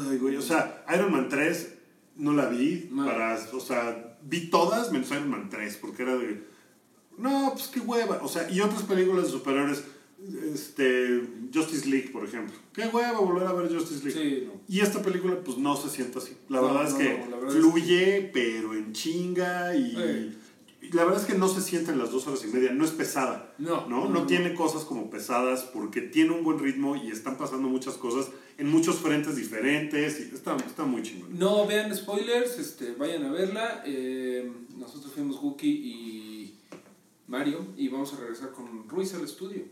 Ay, güey. O sea, Iron Man 3 no la vi.
No.
Para, o sea, vi todas menos Iron Man 3 porque era de. no, pues qué hueva. O sea, y otras películas de superhéroes, este, Justice League, por ejemplo. Qué hueva volver a ver Justice League.
Sí, no.
Y esta película, pues no se siente así. La
No,
verdad es que
verdad
fluye, pero en chinga y.
Sí.
La verdad es que no se siente en las dos horas y media, no es pesada.
No,
no,
no,
tiene cosas como pesadas porque tiene un buen ritmo y están pasando muchas cosas en muchos frentes diferentes y está, está muy chingón.
No vean spoilers, este, vayan a verla. Eh, nosotros fuimos Wookie y Mario y vamos a regresar con Ruiz al estudio.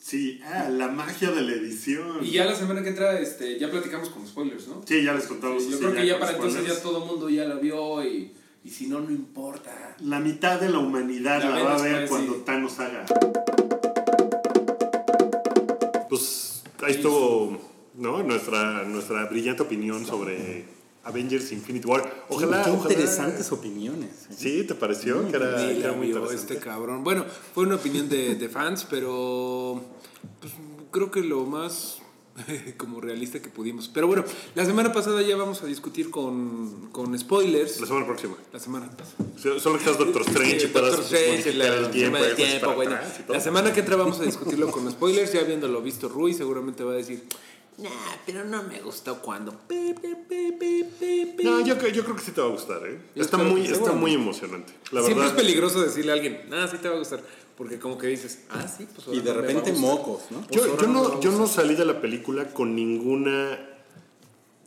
Sí, ah, la magia de la edición.
Y ya la semana que entra este, ya platicamos con spoilers, ¿no?
Sí, ya les contamos.
Yo
así
creo que ya para entonces ya todo el mundo ya la vio y, y si no, no importa.
La mitad de la humanidad
La
va a ver cuando
sí.
Thanos haga. Pues ahí estuvo ¿no? nuestra, nuestra brillante opinión sobre Avengers Infinity War. Ojalá.
Qué
ojalá-
interesantes opiniones. ¿eh?
Sí, ¿te pareció? que era, que era muy interesante.
este cabrón. Bueno, fue una opinión de, de fans, pero pues, creo que lo más [LAUGHS] como realista que pudimos. Pero bueno, la semana pasada ya vamos a discutir con, con spoilers.
La semana próxima.
La semana pasada.
So- Solo que estás Doctor Strange y
Doctor Strange, la,
el tiempo,
semana de
y cosas
tiempo, bueno. La semana que entra vamos a discutirlo con spoilers, ya habiéndolo visto Rui, seguramente va a decir, nah, pero no me gustó cuando. Pe, pe, pe, pe, pe, pe".
No, yo, creo- yo creo que sí te va a gustar, ¿eh?
Yo
Está muy, está muy emocionante. La
Siempre
verdad.
es peligroso decirle a alguien, nah, sí te va a gustar. Porque como que dices, ah, sí, pues ahora
Y de repente
gustar".
mocos, ¿no?
Yo,
Pues
yo
no
yo no salí de la película con ninguna.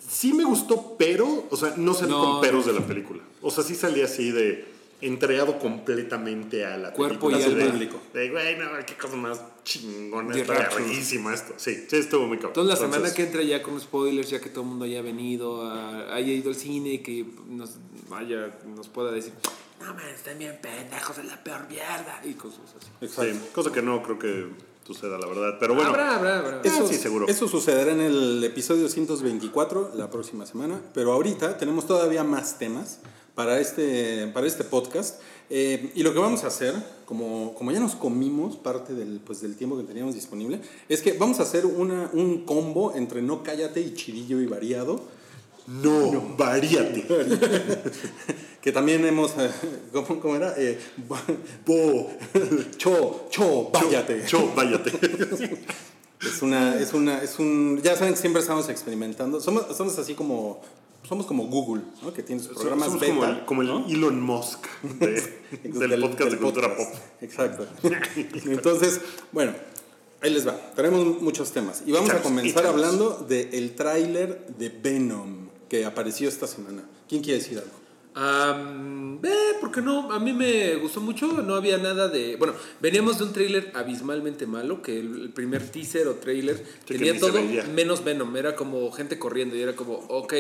Sí me gustó, pero, o sea, no salí
No,
con peros de la película. O sea, sí salí así de entregado completamente a la
Cuerpo
película.
y alma.
de-
público.
De, güey, no, qué cosa más chingona, está verguísima esto. Sí, sí, estuvo muy cabrón.
Entonces la semana que entra ya con spoilers, ya que todo el mundo haya venido, a- haya ido al cine, que nos vaya, nos pueda decir, no man, están bien pendejos, es la peor mierda, y cosas así.
Sí, cosa que no creo que suceda, la verdad. Pero bueno,
habrá, habrá, habrá.
Eso- sí, seguro.
Eso sucederá en el episodio 124 la próxima semana, pero ahorita tenemos todavía más temas para este, para este podcast. Eh, y lo que vamos a hacer, como, como ya nos comimos parte del, pues, del tiempo que teníamos disponible, es que vamos a hacer una, un combo entre No Cállate y Chidillo y Variado.
no, varíate. [LAUGHS]
Que también hemos. eh, ¿Cómo, cómo era? Eh, bo, cho, cho, váyate.
Cho, váyate. [LAUGHS]
Es una, es una, es un. Ya saben que siempre estamos experimentando. Somos, somos así como. Somos como Google, ¿no? Que tiene sus programas
Somos
beta.
como el, como el
¿no?
Elon Musk [LAUGHS] de- del, podcast de cultura pop.
Exacto. [LAUGHS] Entonces, bueno, ahí les va. Tenemos muchos temas. Y vamos a comenzar hablando del tráiler de Venom que apareció esta semana. ¿Quién quiere decir algo?
Am, eh, ¿por qué no? A mí me gustó mucho, no había nada de... Bueno, veníamos de un tráiler abismalmente malo, que el, primer teaser o tráiler
que
tenía todo menos Venom, era como gente corriendo y era como, ok,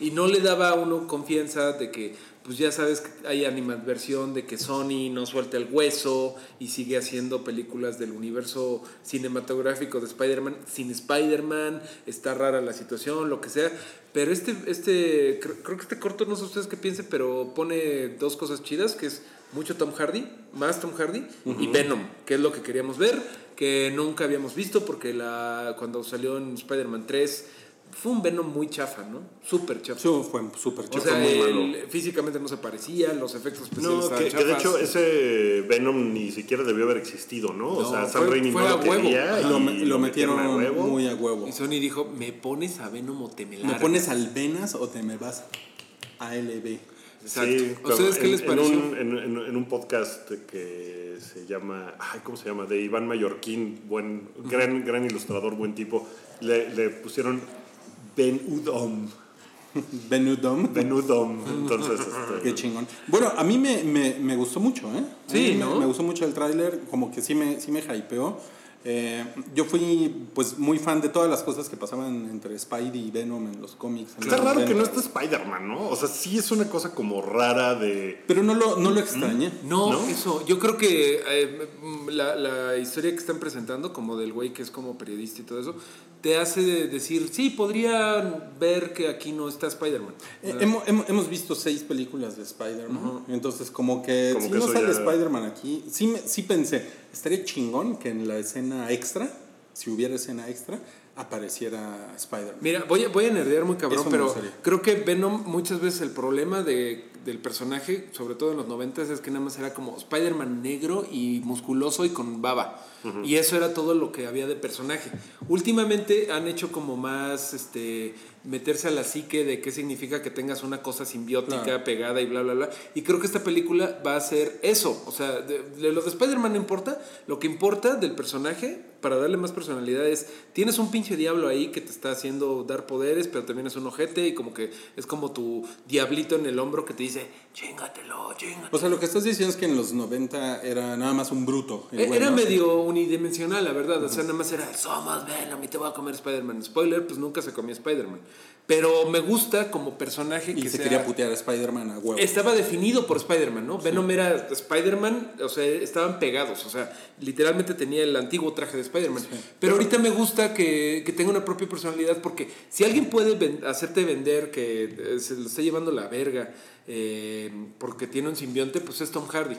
y no le daba a uno confianza de que, pues ya sabes que hay animadversión de que Sony no suelta el hueso y sigue haciendo películas del universo cinematográfico de Spider-Man sin Spider-Man, está rara la situación, lo que sea, pero este, este creo, que este corto, no sé ustedes qué piensen, pero pone dos cosas chidas, que es mucho Tom Hardy, más Tom Hardy, y Venom, que es lo que queríamos ver, que nunca habíamos visto porque la, cuando salió en Spider-Man 3 fue un Venom muy chafa, ¿no? Súper chafa.
Eso fue súper
O
chido.
sea,
muy
él físicamente no se parecía, los efectos especiales
No,
estaban
que, que de hecho ese Venom ni siquiera debió haber existido, ¿no? O sea, Sam Raimi no
a
lo quería
lo,
y
me- lo metieron
a huevo.
muy a huevo.
Y Sony dijo, ¿me pones a Venom o te me
¿Me
largas?"
pones al Venas o te me vas a LB?
Exacto.
Sí,
¿A ustedes
pero
qué
en-
les
en
pareció?
un- En, en- en un podcast que se llama, ay, ¿cómo se llama? De Iván Mallorquín, buen, gran, gran ilustrador, buen tipo, le, le pusieron Ben Udom.
Benudom.
Ben Udom. Entonces, este,
Qué chingón. Bueno, a mí me, me, me gustó mucho, ¿eh?
Sí,
me-
¿no?
Me, gustó mucho el tráiler, como que sí me, sí me hypeó. Eh, yo fui pues muy fan de todas las cosas que pasaban entre Spidey y Venom en los cómics. en
Está
los
raro que no
90.
esté Spider-Man, ¿no? O sea, sí es una cosa como rara de...
Pero no lo, no lo extrañé.
No,
¿No?
eso, yo creo que eh, mm, la, la historia que están presentando, como del güey que es como periodista y todo eso, te hace de- decir, sí, podrían ver que aquí no está Spider-Man.
Eh, hemos, hemos- hemos visto seis películas de Spider-Man. Entonces, como que
Como
si
que
no sale
ya-
Spider-Man aquí, sí, sí pensé, estaría chingón que en la escena extra, si hubiera escena extra, apareciera Spider-Man.
Mira, voy a, voy a nerdear muy cabrón,
Eso
pero creo que Venom muchas veces el problema de, del personaje, sobre todo en los 90 es que nada más era como Spider-Man negro y musculoso y con baba. Y eso era todo lo que había de personaje. Últimamente han hecho como más este meterse a la psique de qué significa que tengas una cosa simbiótica
Claro.
pegada y bla, bla, bla. Y creo que esta película va a ser eso. O sea, de, de lo de Spider-Man no importa. Lo que importa del personaje, para darle más personalidad, es tienes un pinche diablo ahí que te está haciendo dar poderes, pero también es un ojete y como que es como tu diablito en el hombro que te dice, chingatelo, chingatelo.
O sea, lo que estás diciendo es que en los 90 era nada más un bruto. el güey,
Era
¿no?
medio unidimensional, la verdad. O sea, nada más era, somos Venom y te voy a comer Spider-Man. Spoiler, pues nunca se comió Spider-Man. Pero me gusta como personaje
Y
que
se
sea-
quería putear a Spider-Man a huevo.
Estaba definido por Spider-Man, ¿no? Venom era Spider-Man, o sea, estaban pegados, o sea, literalmente tenía el antiguo traje de Spider-Man. Pero ahorita me gusta que, que tenga una propia personalidad porque si alguien puede ven- hacerte vender que eh, se lo está llevando la verga eh, porque tiene un simbionte, pues es Tom Hardy.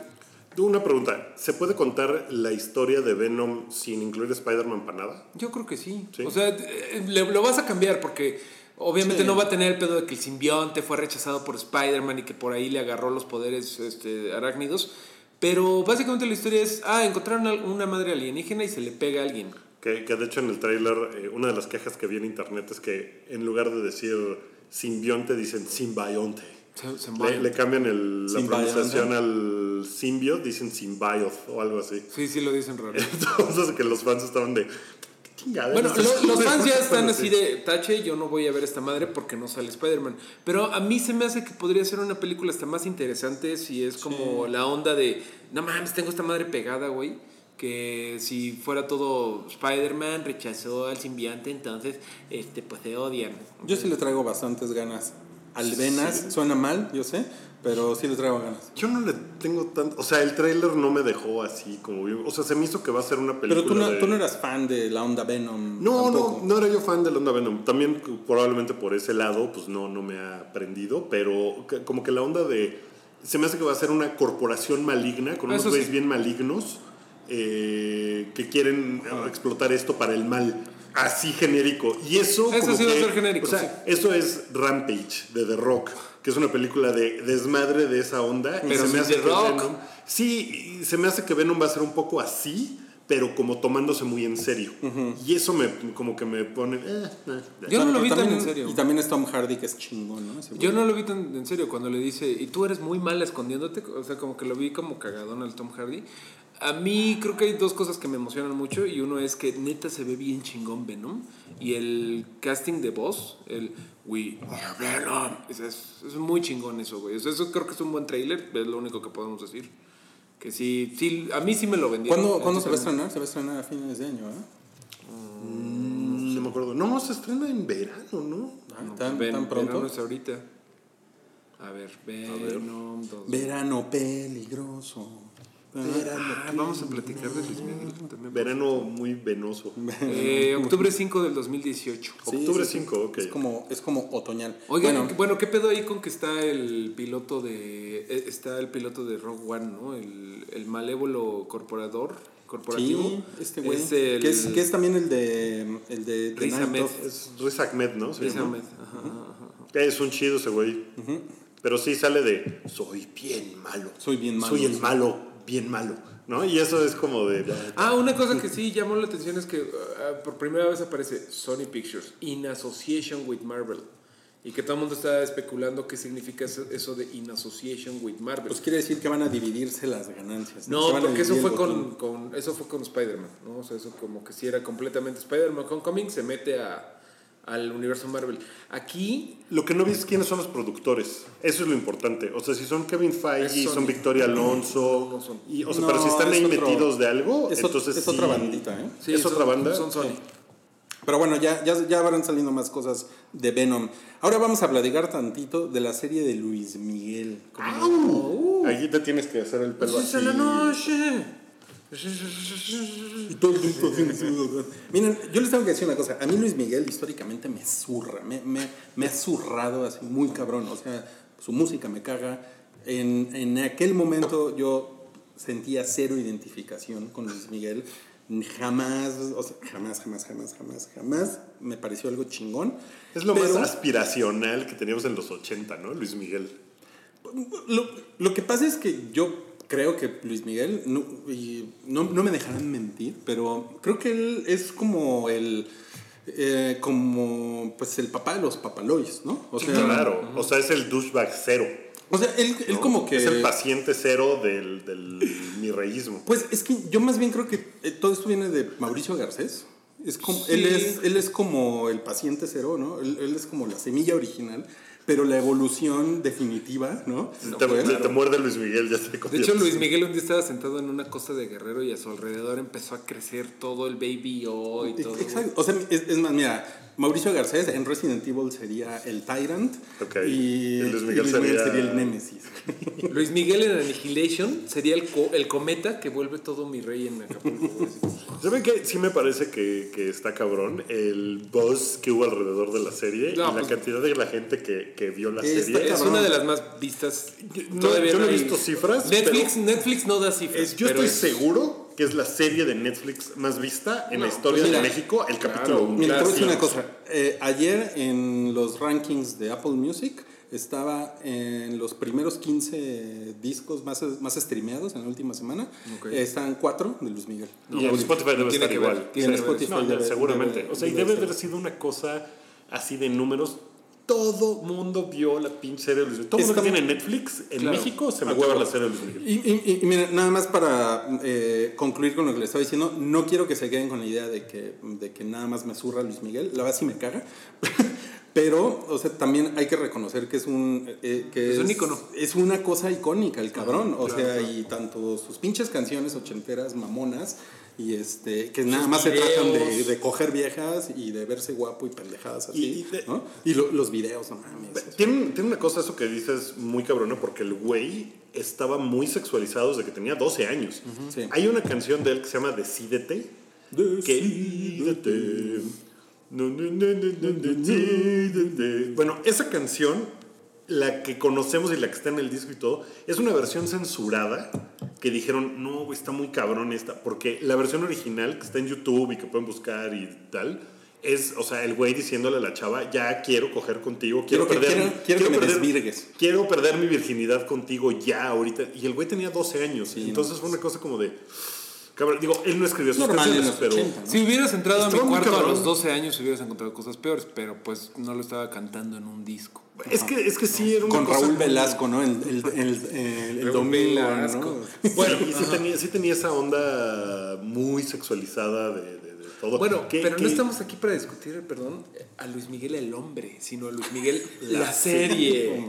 Una pregunta, ¿se puede contar la historia de Venom sin incluir Spider-Man para nada?
Yo creo que sí.
Sí.
O sea, eh, le- lo vas a cambiar porque obviamente
Sí.
no va a tener el pedo de que el simbionte fue rechazado por Spider-Man y que por ahí le agarró los poderes este, arácnidos. Pero básicamente la historia es, ah, encontraron una madre alienígena y se le pega a alguien.
Que, que de hecho en el tráiler eh, una de las quejas que vi en internet es que en lugar de decir simbionte dicen simbionte.
Se, se
Le, cambian el- la pronunciación al simbio, dicen symbiote o algo así.
Sí, sí lo dicen raro. [LAUGHS]
Entonces que los fans estaban de... ¿Qué chingada?
Bueno, lo- los fans ya [LAUGHS] están
sí.
así de tache, yo no voy a ver esta madre porque no sale Spider-Man. Pero a mí se me hace que podría ser una película hasta más interesante si es como la onda de, no mames, tengo esta madre pegada, güey. Que si fuera todo Spider-Man rechazó al simbionte, entonces este, pues se odian.
Yo sí le traigo bastantes ganas. Alvenas, suena mal, yo sé, pero sí le traigo ganas.
Yo no le tengo tanto... O sea, el tráiler no me dejó así como... bien- O sea, se me hizo que va a ser una película
Pero tú no,
de-
tú no eras fan de la onda Venom.
No,
tampoco.
no, no era yo fan de Onda Venom. También probablemente por ese lado, pues no, no me ha prendido, pero como que la onda de... Se me hace que va a ser una corporación maligna, con unos
Eso
güeyes
sí.
bien malignos, eh, que quieren explotar esto para el mal. Así genérico. Y eso...
Eso
como
sí va a
que-
ser genérico,
O sea, eso es Rampage, de The Rock, que es una película de desmadre de esa onda. y
Pero
se me hace
The
que
Rock.
Venom- sí, se me hace que Venom va a ser un poco así, pero como tomándose muy en serio. Y eso me como que me pone... eh, eh,
Yo no lo vi tan en serio.
Y también es Tom Hardy, que es chingón, ¿no? Ese.
Yo no lo vi tan en serio cuando le dice, y tú eres muy mala escondiéndote, o sea, como que lo vi como cagadón al Tom Hardy. A mí creo que hay dos cosas que me emocionan mucho y uno es que neta se ve bien chingón Venom y el casting de voz, el We are Venom, es, es- es muy chingón eso, güey. Eso creo que es un buen trailer, es lo único que podemos decir. Que sí, sí a mí sí me lo vendieron.
¿Cuándo, ¿cuándo se va a estrenar? Se va a estrenar a fines de año, ¿eh?
Mm, No me acuerdo. No, se estrena en verano, ¿no?
Ah, ¿Tan,
Ven-
tan pronto?
verano es ahorita. A ver, Venom 2.
Verano peligroso.
Ah, vamos a platicar de Luis Miguel también.
Verano muy venoso. [LAUGHS]
Eh, octubre 5 del 2018.
Sí,
Octubre
sí, sí.
5, ok.
Es como, es como otoñal.
Oigan,
bueno,
bueno, ¿qué pedo ahí con que está el piloto de eh, está el piloto de Rogue One, ¿no? El, el malévolo corporador, corporativo.
sí, este güey.
Es el
que, es, que es también el de. El de
Riz Ahmed.
Es Riz Ahmed, ¿no?
Riz. Ahmed, ajá, ajá, ajá.
Es un chido ese güey. Pero sí sale de soy bien malo.
Soy bien malo.
Soy el malo, bien malo. ¿No? Y eso es como de.
Ah, una cosa que sí llamó la atención es que uh, por primera vez aparece Sony Pictures in association with Marvel. Y que todo el mundo está especulando qué significa eso de in association with Marvel.
Pues quiere decir que van a dividirse las ganancias.
No, porque eso fue con eso fue con Spider-Man, ¿no? O sea, eso como que si era completamente Spider-Man Homecoming se mete a, al universo Marvel. Aquí
Lo que no vi es quiénes son los productores. Eso es lo importante. O sea, si son Kevin Feige,
Es Sony.
son Victoria Alonso.
No son.
y- o sea,
No,
pero si están
es
ahí
otro-
metidos de algo,
es
entonces.
es
sí.
otra bandita, ¿eh?
sí,
¿Es
son-
otra banda?
Son Sony.
Pero bueno, ya, ya, ya habrán saliendo más cosas de Venom. Ahora vamos a platicar tantito de la serie de Luis Miguel.
¡Au! Ahí te tienes que hacer el pelo
Pues es
así.
la noche.
Y todo el tiempo haciendo. Miren, yo les tengo que decir una cosa. A mí Luis Miguel históricamente me zurra. Me, me, me ha zurrado así muy cabrón. O sea, su música me caga. En, en aquel momento yo sentía cero identificación con Luis Miguel. jamás, o sea, jamás, jamás, jamás, jamás, jamás me pareció algo chingón.
Es lo
Pero-
más aspiracional que teníamos en los 80, ¿no? Luis Miguel.
Lo, lo que pasa es que yo creo que Luis Miguel, no, y no, no me dejarán mentir, pero creo que él es como el, eh, como pues el papá de los papalois, ¿no? O sea,
claro. O sea, es el douchebag cero.
o sea él, él
¿no?
como que...
Es el paciente cero del, del mirreísmo.
Pues es que yo más bien creo que eh, todo esto viene de Mauricio Garcés. Es como, él, es, él es como el paciente cero, ¿no? Él, él es como la semilla original, pero la evolución definitiva, ¿no?
te,
Fue-
te- te muerde Luis Miguel, ya se
De hecho, Luis Miguel un día estaba sentado en una costa de Guerrero y a su alrededor empezó a crecer todo el baby O y todo.
Exacto. O sea, es, es más, mira, Mauricio Garcés en Resident Evil sería el Tyrant
Ok.
y,
Y Luis
y
Miguel sería-
el Némesis. [LAUGHS]
Luis Miguel en Annihilation sería el, co- el cometa que vuelve todo mi rey en Acapulco. [LAUGHS]
¿Saben qué? Sí me parece que, que está cabrón el buzz que hubo alrededor de la serie
No,
y la
pues-
cantidad de la gente que, que vio la serie.
es una de las más vistas.
No, yo no he visto cifras,
Netflix,
pero-
Netflix no da cifras.
Es- yo
pero
estoy
es-
seguro que es la serie de Netflix más vista en la
No,
historia
pues
de
mira,
México, el
claro,
capítulo 1.
Mira, te voy a decir una cosa. Eh, ayer en los rankings de Apple Music estaba en los primeros 15 discos más, más streameados en la última semana.
Ok.
Eh, estaban cuatro de Luis Miguel.
Y en Spotify debe estar igual.
Spotify
no,
debe-
seguramente.
debe-
o sea, y
debe
debe haber sido una cosa así de números. Todo mundo vio la pinche serie de Luis Miguel. Todo
Es
mundo que tiene Netflix en
Claro.
México se metió a ver la serie de Luis Miguel.
Y, y- y mira, nada más para eh, concluir con lo que le estaba diciendo, no quiero que se queden con la idea de que, de que nada más me zurra Luis Miguel, la verdad sí me caga, [LAUGHS] pero, o sea, también hay que reconocer que es un... eh, que
Es un ícono.
Es una cosa icónica el cabrón, o sea, y tanto sus pinches canciones ochenteras mamonas, y este, que nada más se tratan de, de coger viejas y de verse guapo y pendejadas así,
Y- y de-
¿no? Y lo- los videos, no mames.
Tiene, tiene una cosa eso que dices muy cabrona porque el güey estaba muy sexualizado desde que tenía 12 años.
Sí.
Hay una canción de él que se llama Decídete. Decídete. Bueno, esa canción, la que conocemos y la que está en el disco y todo, es una versión censurada que dijeron, no, güey, está muy cabrón esta, porque la versión original que está en YouTube y que pueden buscar y tal, es, o sea, el güey diciéndole a la chava, ya quiero coger contigo, quiero,
Quiero
perder,
quiero- quiero que me desvirgues.
Quiero perder mi virginidad contigo ya ahorita. Y el güey tenía 12 años,
Sí,
entonces fue una cosa como de... Cabrón, digo, él no escribió sus
Normal
canciones, pero...
80, ¿no?
Si hubieras entrado a mi cuarto a los 12 años hubieras encontrado cosas peores, pero pues no lo estaba cantando en un disco.
Es que, es que sí era una
Con
cosa
Raúl Velasco, ¿no? El, el, el, el- el
Raúl
domingo,
Velasco.
¿no? [LAUGHS]
Bueno, y sí tenía, sí tenía esa onda muy sexualizada de, de- de todo.
Bueno, pero no estamos aquí para discutir, perdón, a Luis Miguel el hombre, sino a Luis Miguel la,
La
serie.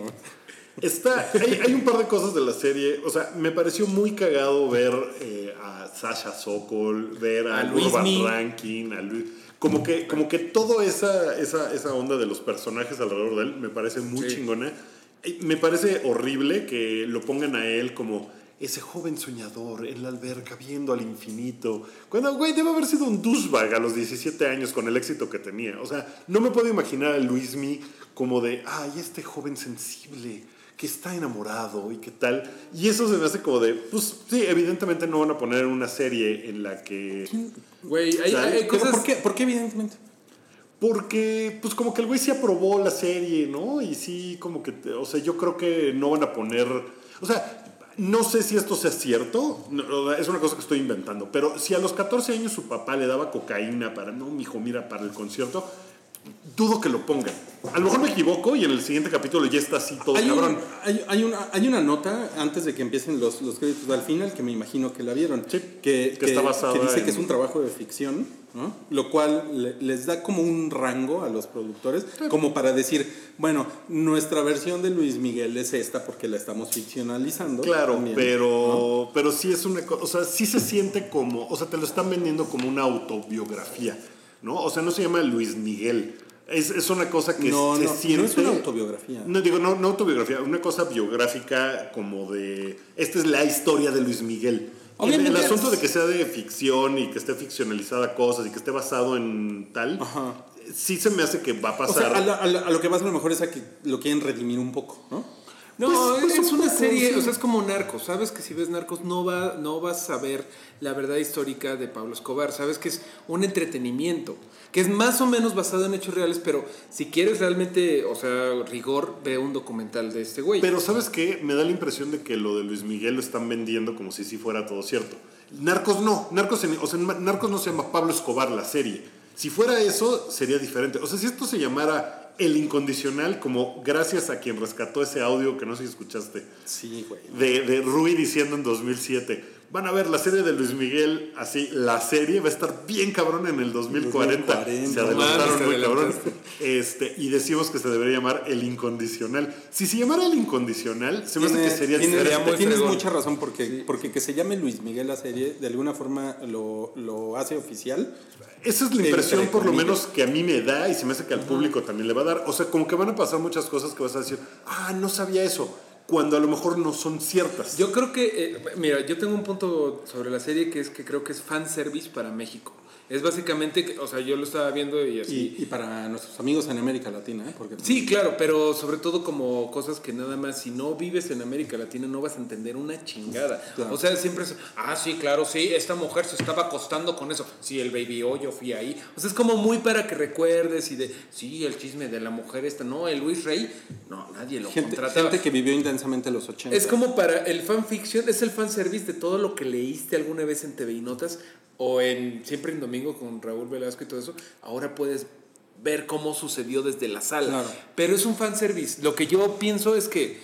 Está, hay, hay un par de cosas de la serie. O sea, me pareció muy cagado ver eh, a Sasha Sokol, ver a,
A Luismi.
Rankin, a Luis. Como que, como que toda esa, esa, esa onda de los personajes alrededor de él me parece muy
Sí.
chingona. Me parece horrible que lo pongan a él como ese joven soñador en la alberca viendo al infinito. Cuando, güey, debe haber sido un douchebag a los 17 años con el éxito que tenía. O sea, no me puedo imaginar a Luismi como de, ay, este joven sensible que está enamorado y qué tal. Y eso se me hace como de, pues sí, evidentemente no van a poner una serie en la que...
Güey, hay, hay cosas...
¿Por qué? ¿Por qué evidentemente?
Porque, pues como que el güey sí aprobó la serie, ¿no? Y sí, como que, o sea, yo creo que no van a poner, o sea, no sé si esto sea cierto, no, es una cosa que estoy inventando, pero si a los 14 años su papá le daba cocaína para, no, mijo, mira, para el concierto, dudo que lo pongan. A lo mejor me equivoco y en el siguiente capítulo ya está así todo
Hay, un-
cabrón.
hay, hay una, hay una nota antes de que empiecen los, los créditos al final que me imagino que la vieron.
Sí,
que,
que está basada
que dice
en-
que es un trabajo de ficción, ¿no? lo cual le- les da como un rango a los productores, como para decir, bueno, nuestra versión de Luis Miguel es esta porque la estamos ficcionalizando.
Claro,
también,
pero, pero sí es una cosa, o sea, sí se siente como, o sea, te lo están vendiendo como una autobiografía, ¿no? O sea, no se llama Luis Miguel. Es, es una cosa que
No,
se
no,
siente.
no es una autobiografía.
No digo, no, no autobiografía, una cosa biográfica como de. Esta es la historia de Luis Miguel. El,
Obviamente
el asunto
es-
de que sea de ficción y que esté ficcionalizada cosas y que esté basado en tal, sí se me hace que va a
O
pasar.
sea, a, la- a la- a lo que vas a lo mejor es a que lo quieren redimir un poco, ¿no?
No,
Pues, pues,
es
un
una serie, o sea, es como Narcos. Sabes que si ves Narcos no, va, no vas a ver la verdad histórica de Pablo Escobar. Sabes que es un entretenimiento, que es más o menos basado en hechos reales, pero si quieres realmente, o sea, rigor, ve un documental de este güey.
Pero ¿sabes qué? Me da la impresión de que lo de Luis Miguel lo están vendiendo como si sí fuera todo cierto. Narcos no, Narcos, en- o sea, Narcos no se llama Pablo Escobar la serie. Si fuera eso, sería diferente. O sea, si esto se llamara El Incondicional, como gracias a quien rescató ese audio que no sé si escuchaste,
Sí, güey.
de, de Rui diciendo en 2007, van a ver la serie de Luis Miguel, así, la serie va a estar bien cabrón en el 2040.
2040.
Se adelantaron muy cabrón. Este, y decimos que se debería llamar El Incondicional. Si se llamara El Incondicional, se me hace que
Tienes,
sería
tienes-
muy
tienes
fregón.
mucha razón porque, porque que se llame Luis Miguel la serie de alguna forma lo, lo hace oficial.
Esa es la impresión, por lo menos, que a mí me da y se me hace que al público también le va a dar. O sea, como que van a pasar muchas cosas que vas a decir, ah, no sabía eso, cuando a lo mejor no son ciertas.
Yo creo que, eh, mira, yo tengo un punto sobre la serie que es que creo que es fanservice para México. Es básicamente, o sea, yo lo estaba viendo y así.
Y, y para nuestros amigos en América Latina, ¿eh? Porque,
Sí, claro, pero sobre todo como cosas que nada más, si no vives en América Latina no vas a entender una chingada.
Claro.
O sea, siempre es, ah, sí, claro, sí, esta mujer se estaba acostando con eso. Sí, el baby o yo fui ahí. O sea, es como muy para que recuerdes y de, sí, el chisme de la mujer esta, no, el Luis Rey, no, nadie lo
gente,
contrataba.
gente que vivió intensamente los 80.
Es como para el fanfiction, es el fanservice de todo lo que leíste alguna vez en TV y Notas o en Siempre en Domingo con Raúl Velasco y todo eso. Ahora puedes ver cómo sucedió desde la sala.
Claro.
Pero es un fanservice. Lo que yo pienso es que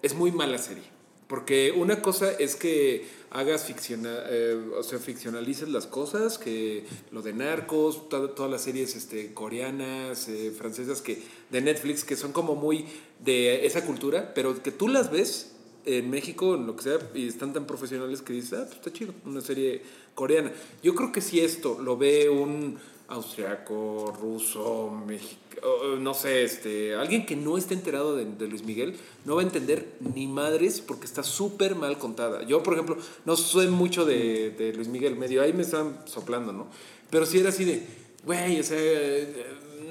es muy mala serie. Porque una cosa es que hagas ficciona, eh, o sea, ficcionalices las cosas, que lo de narcos, to- todas las series este, coreanas, eh, francesas que, de Netflix, que son como muy de esa cultura, pero que tú las ves en México, en lo que sea, y están tan profesionales que dices, ah, pues está chido, una serie coreana. Yo creo que si esto lo ve un austriaco, ruso, mexicano, no sé, este, alguien que no esté enterado de, Luis Miguel, no va a entender ni madres porque está súper mal contada. Yo, por ejemplo, no soy mucho de, Luis Miguel, medio ahí me están soplando, ¿no? Pero si era así de, güey, o sea,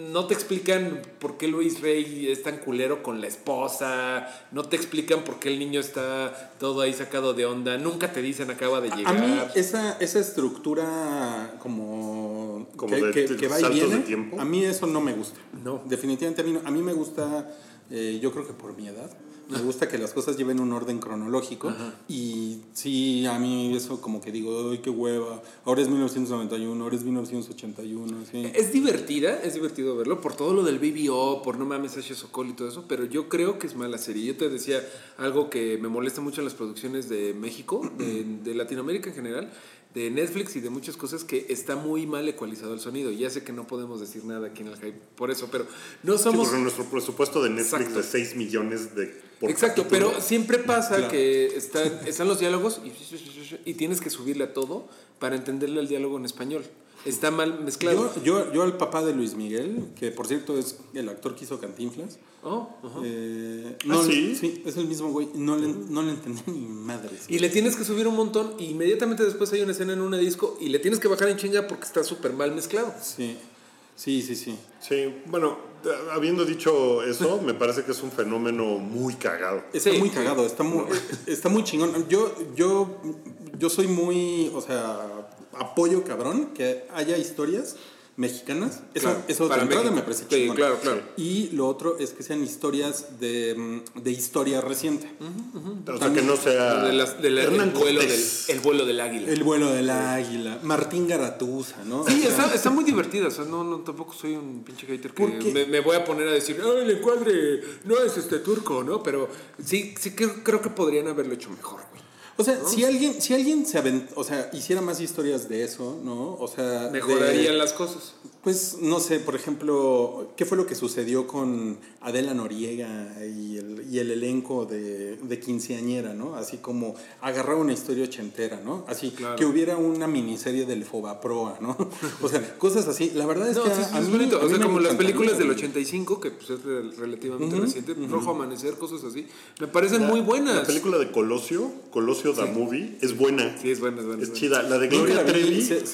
no te explican por qué Luis Rey es tan culero con la esposa, no te explican por qué el niño está todo ahí sacado de onda, nunca te dicen acaba de
A
llegar.
mí esa, esa estructura como,
Como
que,
de-
que-
de
que va y viene,
tiempo.
a mí eso no me gusta.
No.
Definitivamente a mí no. A mí me gusta, eh, yo creo que por mi edad, me gusta que las cosas lleven un orden cronológico. Y sí, a mí eso como que digo, ay, qué hueva. Ahora es 1991, ahora es 1981. Sí.
Es divertida, es divertido verlo por todo lo del BBO, por no mames Sasha Sokol y todo eso, pero yo creo que es mala serie. Yo te decía algo que me molesta mucho en las producciones de México, [CLEARS THROAT] de, de Latinoamérica en general, de Netflix y de muchas cosas que está muy mal ecualizado el sonido. Ya sé que no podemos decir nada aquí en el hype por eso, pero no
Sí,
somos...
porque nuestro presupuesto de Netflix
Exacto.
de 6 millones de por
Exacto,
capítulo.
pero siempre pasa
Claro.
que están, están los diálogos y, y tienes que subirle a todo para entenderle el diálogo en español. Está mal mezclado.
Yo, yo, yo al papá de Luis Miguel, que por cierto es el actor que hizo Cantinflas,
Oh,
eh,
¿Ah,
no,
sí?
es el mismo güey, no le, no le entendí ni madres.
Y le tienes que subir un montón y inmediatamente después hay una escena en una disco y le tienes que bajar en chinga porque está súper mal mezclado.
Sí, sí, sí, sí.
Sí, bueno, habiendo dicho eso, me parece que es un fenómeno muy cagado.
Está
Sí.
muy cagado, está muy, está muy chingón. Yo, yo, yo soy muy, o sea, apoyo cabrón que haya historias mexicanas. Eso,
Claro,
eso
para
de entrada me parece
Sí, claro, claro.
Y lo otro es que sean historias de, de historia reciente.
O sea, que no sea
De las- de la-
Hernán
el, vuelo del,
Cortés.
el vuelo del águila.
El vuelo del águila, Martín Garatuza, ¿no?
Sí,
O sea,
está, está muy divertida. O sea, no, no, tampoco soy un pinche hater que me, me voy a poner a decir, ay, el encuadre no es este turco, ¿no? Pero sí, sí creo, creo que podrían haberlo hecho mejor, güey.
O sea, si alguien, si alguien se avent- o sea, hiciera más historias de eso, ¿no? O sea, de-
Mejorarían las cosas.
Pues no sé, por ejemplo, ¿qué fue lo que sucedió con Adela Noriega y el, y el elenco de, de quinceañera, ¿no? Así como agarrar una historia ochentera, ¿no? Así
Claro.
que hubiera una miniserie del Fobaproa, ¿no? [LAUGHS] O sea, cosas así. La verdad es
No,
que
sí,
a,
sí,
a
es
mí,
bonito.
a
O sea, como las películas del
güey.
85, que pues, es rel- relativamente reciente, Rojo Amanecer, cosas así, me parecen muy buenas.
La película de Colosio, Colosio da Movie, es buena.
Sí, es buena, es buena.
Es
buena.
chida. La de Gloria Trevi es,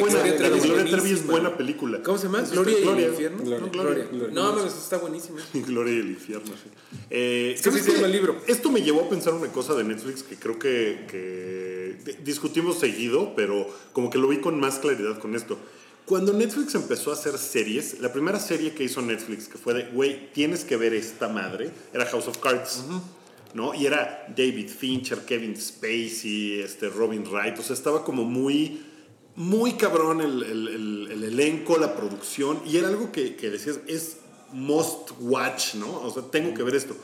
buena. La de
Trevi es
Gloria Trevi es buena película. Película.
¿Cómo se llama?
Este,
Gloria y
Gloria.
el infierno.
Gloria.
No, Gloria.
Gloria.
No, está buenísimo. [LAUGHS]
Gloria y el infierno, sí. Eh,
llama el libro.
Esto me llevó a pensar una cosa de Netflix que creo que, que di- discutimos seguido, pero como que lo vi con más claridad con esto. Cuando Netflix empezó a hacer series, la primera serie que hizo Netflix, que fue de, güey, tienes que ver esta madre, era House of Cards. ¿No? Y era David Fincher, Kevin Spacey, este, Robin Wright. O sea, estaba como muy, muy cabrón el, el- el- el elenco, la producción. Y era algo que, que decías, es must watch, ¿no? O sea, tengo que ver esto.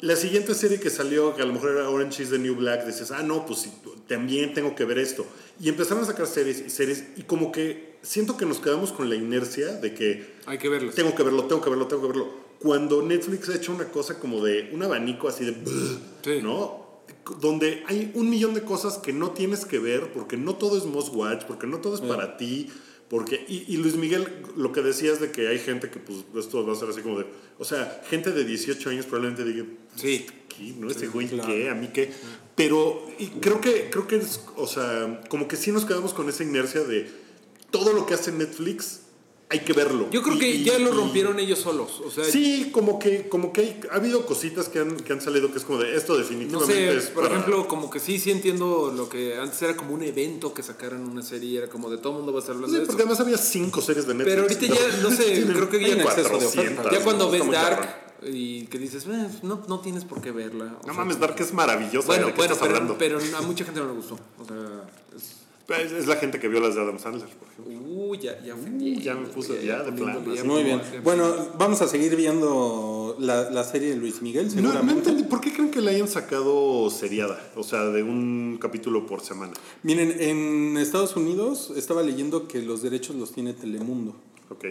La siguiente serie que salió, que a lo mejor era Orange is the New Black, decías, ah, no, pues sí, también tengo que ver esto. Y empezaron a sacar series y series, y como que siento que nos quedamos con la inercia de que
Hay que verlos.
tengo que verlo, tengo que verlo, tengo que verlo. Cuando Netflix ha hecho una cosa como de un abanico así de,
Sí.
¿no? Donde hay un millón de cosas que no tienes que ver porque no todo es must watch, porque no todo es para ti. Porque, y, y Luis Miguel, lo que decías de que hay gente que, pues, esto va a ser así como de. O sea, gente de 18 años probablemente diga.
Sí.
¿Qué? ¿No? Este güey,
claro.
¿qué? ¿A mí qué? Pero y creo que, creo que es, o sea, como que sí nos quedamos con esa inercia de todo lo que hace Netflix, hay que verlo.
Yo creo que
y-
ya lo
y-
rompieron ellos solos. O sea,
Sí, como que, como que hay- ha habido cositas que han, que han salido que es como de esto
no
definitivamente
sé,
es
por
para-
ejemplo, como que sí, sí entiendo lo que antes era como un evento que sacaran una serie, era como de todo el mundo va a estar hablando
Sí,
de
porque
eso.
además había cinco series de Netflix.
Pero ahorita ya, no sé, [LAUGHS] creo que ya,
exceso de
400,
oferta.
ya cuando ves Dark y que dices, "Eh, no, no tienes por qué verla. O
No
sea,
mames, Dark es maravillosa.
Bueno,
¿de qué
bueno,
estás
pero,
hablando?
pero a mucha gente no le gustó. O sea, es-
Es, es la gente que vio las de Adam Sandler, por ejemplo.
Uy, ya, ya
ya me puse ya de así.
Muy bien. Bueno, vamos a seguir viendo la, la serie de Luis Miguel,
No, no entendí, ¿por qué creen que la hayan sacado seriada? O sea, de un capítulo por semana.
Miren, en Estados Unidos estaba leyendo que los derechos los tiene Telemundo.
Ok.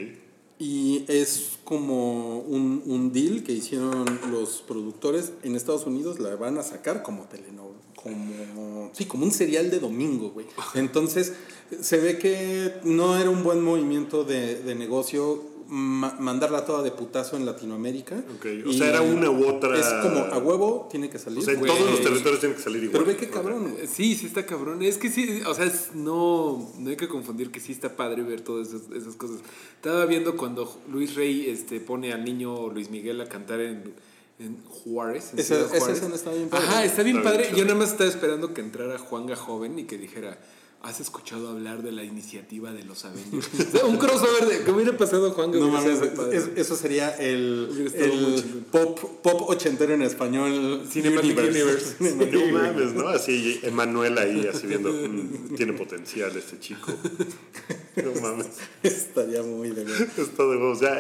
Y es como un, un deal que hicieron los productores en Estados Unidos, la van a sacar como telenovela, como, sí, como un serial de domingo, güey. Entonces, se ve que no era un buen movimiento de, de negocio ma- mandarla toda de putazo en Latinoamérica.
Ok, o sea, era una u otra-
Es como a huevo, tiene que salir.
O sea, en todos los territorios tienen que salir igual.
Pero ve qué cabrón, güey.
Sí, sí está cabrón. Es que sí, o sea, es- no, no hay que confundir que sí está padre ver todas esas, esas cosas. Estaba viendo cuando Luis Rey este, pone al niño Luis Miguel a cantar en, en Juárez. en
Esa-
Ciudad
esa
Juárez.
escena está bien padre.
Ajá, está bien
Está
padre. Yo nada más estaba esperando que entrara Juanga Joven y que dijera, ¿has escuchado hablar de la iniciativa de los Avengers? [LAUGHS] Un crossover de, ¿qué hubiera pasado Juanga?
No mames, es- eso sería el, el pop, pop ochentero en español.
Cinematic Universe. [LAUGHS]
No mames, ¿no? Así Emanuel ahí, así viendo, "Mm, tiene potencial este chico. [LAUGHS] No mames.
Estaría muy de.
Está de huevos. Ya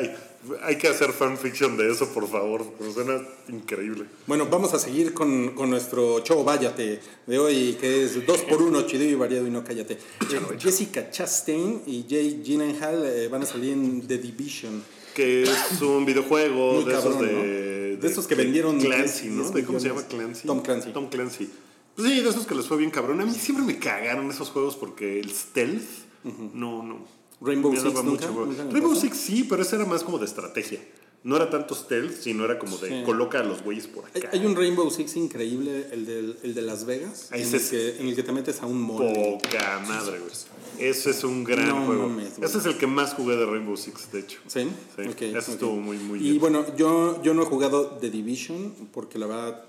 hay, que hacer fanfiction de eso, por favor. Me suena increíble.
Bueno, vamos a seguir con, con nuestro show Váyate de hoy, que es 2 por 1 chido y variado y no cállate. Eh, Jessica Chastain y Jay Gyllenhaal eh, van a salir en The Division.
Que es un videojuego
Muy
de esos de,
¿no? De esos que vendieron
Clancy,
10
¿no? ¿De ¿Cómo se llama. Clancy?
Tom Clancy.
Tom Clancy. Pues sí, de esos que les fue bien cabrón. A mí siempre me cagaron esos juegos porque el stealth, no, no.
Rainbow Six nunca,
mucho
nunca
Rainbow
pasó.
Six sí, pero ese era más como de estrategia. No era tanto stealth, sino era como de
Sí.
coloca a los güeyes por acá.
hay un Rainbow Six increíble, el, del, el de Las Vegas,
Ahí
en el, que, en el que te metes a un mall.
Poca madre, güey. Ese es un gran
No
juego. Ese es el que más jugué de Rainbow Six, de hecho.
¿Sí?
Sí, eso estuvo muy, muy
Y
bien.
bueno, yo, yo no he jugado The Division porque la verdad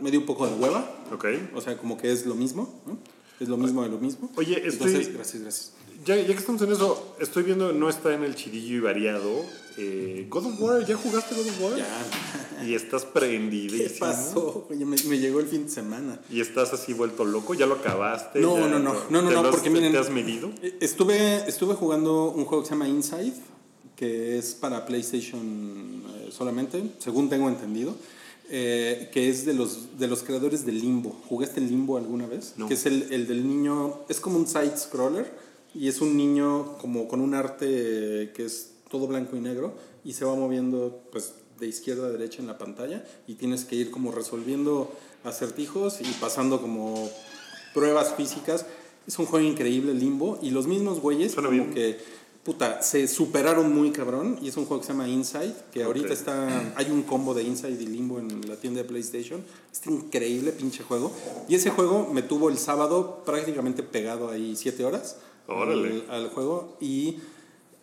me dio un poco de hueva.
Ok.
O sea, como que es lo mismo, ¿no? Es lo mismo de lo mismo.
Oye, estoy-
Entonces, gracias, gracias.
Ya, ya que estamos en eso, estoy viendo, no está en el chidillo y variado. eh, God of War, ¿ya jugaste God of War?
Ya.
Y estás
¿Qué
prendidísimo.
pasó? Oye, me, me llegó el fin de semana.
Y estás así vuelto loco, ya lo acabaste.
No, no, no, no, no, no,
has-
porque miren-
¿Te has medido?
Eh, Estuve, estuve jugando un juego que se llama Inside, que es para PlayStation eh, solamente, según tengo entendido, eh, que es de los, de los creadores de Limbo. ¿Jugaste Limbo alguna vez?
No.
Que es el, el del niño, es como un side-scroller y es un niño como con un arte que es todo blanco y negro y se va moviendo pues de izquierda a derecha en la pantalla y tienes que ir como resolviendo acertijos y pasando como pruebas físicas. Es un juego increíble, Limbo, y los mismos güeyes
Suena
como
bien.
que, puta, se superaron muy cabrón, y es un juego que se llama Inside, que ahorita está, hay un combo de Inside y Limbo en la tienda de PlayStation. Está increíble, pinche juego. Y ese juego me tuvo el sábado prácticamente pegado ahí siete horas. Al, al juego, y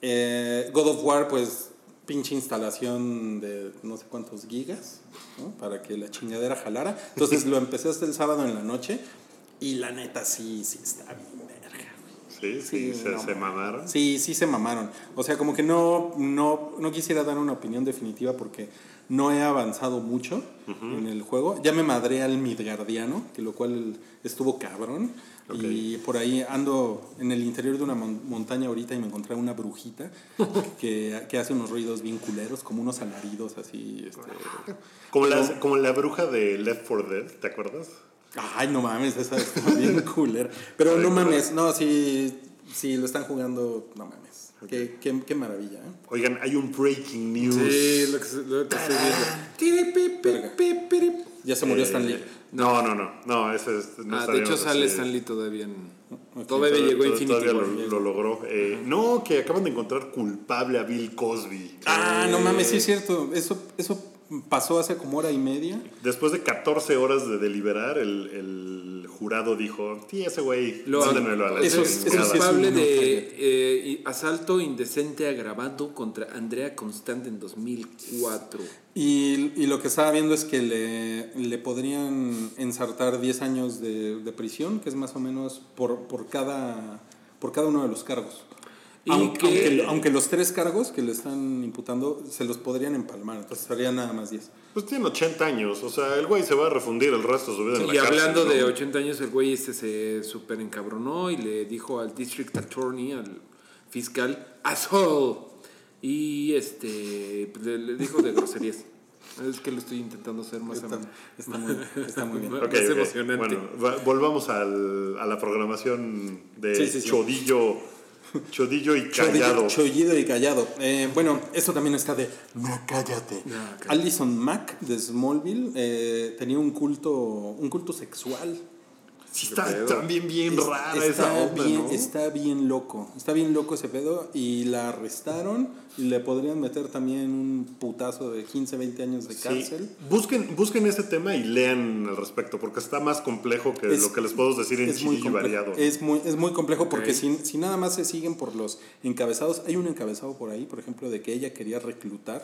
Eh, God of War, pues pinche instalación de no sé cuántos gigas, ¿no? Para que la chingadera jalara. Entonces [LAUGHS] lo empecé hasta el sábado en la noche y la neta sí, sí está bien verga.
Sí, sí,
Sí,
se,
no,
se mamaron.
Sí, sí se mamaron. O sea, como que no, no, no quisiera dar una opinión definitiva porque no he avanzado mucho en el juego. Ya me madré al Midgardiano, que lo cual estuvo cabrón. Y por ahí ando en el interior de una mon- montaña ahorita y me encontré una brujita [LAUGHS] que, que hace unos ruidos bien culeros, como unos alaridos así. Este.
Como la, como la bruja de Left 4 Dead, ¿te acuerdas?
Ay, no mames, esa está [LAUGHS] bien culera. Pero no mames, no, si, si lo están jugando, no mames. Qué, qué, qué maravilla, ¿eh?
Oigan, hay un breaking news.
Sí, lo que, se- lo que estoy viendo.
Ya se murió
Eh,
Stan Lee.
No, no, no. No, ese es. no
Ah, de hecho sale
así.
Stan Lee todavía en...
Ok.
Todavía llegó a
Tod-
Infinity
Todavía
War.
lo, lo logró. Eh, no, que acaban de encontrar culpable a Bill Cosby.
Ah, no
Eh,
mames, sí es cierto. Eso, eso pasó hace como hora y media.
Después de 14 horas de deliberar, el, el jurado dijo: Sí, ese güey,
Lo
a la
Eso
es
es-
chingada".
eso sí es
culpable de eh, asalto indecente agravado contra Andrea Constante en 2004.
Y, y lo que estaba viendo es que le, le podrían ensartar 10 años de, de prisión, que es más o menos por, por, cada, por cada uno de los cargos.
Y
Aunque,
que-
aunque- aunque los tres cargos que le están imputando se los podrían empalmar, entonces serían nada más 10.
Pues tiene 80 años. O sea, el güey se va a refundir el resto de su vida en la
Y hablando
cárcel,
de
¿no?
80 años, el güey este se super encabronó y le dijo al district attorney, al fiscal, asshole. Y este pues, le, le dijo de groserías. [LAUGHS] Es que lo estoy intentando hacer más
Está, está muy, está muy bien. [LAUGHS]
Más
Ok, ok.
emocionante.
Bueno, va- volvamos al- a la programación de
Sí, sí, sí.
Chodillo, [LAUGHS] Chodillo y Callado.
Chollido y callado. Eh, bueno, esto también está de no cállate. Alison Mack de Smallville eh, tenía un culto, un culto sexual.
Sí, está también bien rara
está
esa onda,
bien,
¿no?
Está bien loco. Está bien loco ese pedo. Y la arrestaron y le podrían meter también un putazo de 15, 20 años de
Sí.
cárcel.
Busquen, busquen ese tema y lean al respecto, porque está más complejo que
Es-
lo que les puedo decir en
complejo.
variado.
Es muy, es muy complejo porque si, si nada más se siguen por los encabezados, hay un encabezado por ahí, por ejemplo, de que ella quería reclutar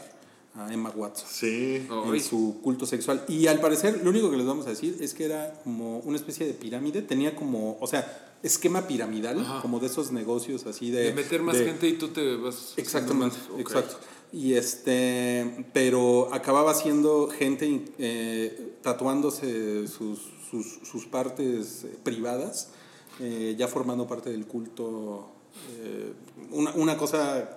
a Emma Watson.
Sí.
En su culto sexual. Y al parecer, lo único que les vamos a decir es que era como una especie de pirámide. Tenía como, o sea, esquema piramidal,
Ajá.
como de esos negocios así de.
De meter más
de-
gente y tú te vas...
Exactamente,
más.
Exacto. Y este, pero acababa siendo gente eh, tatuándose sus, sus, sus partes eh, privadas, eh, ya formando parte del culto. eh, una, una cosa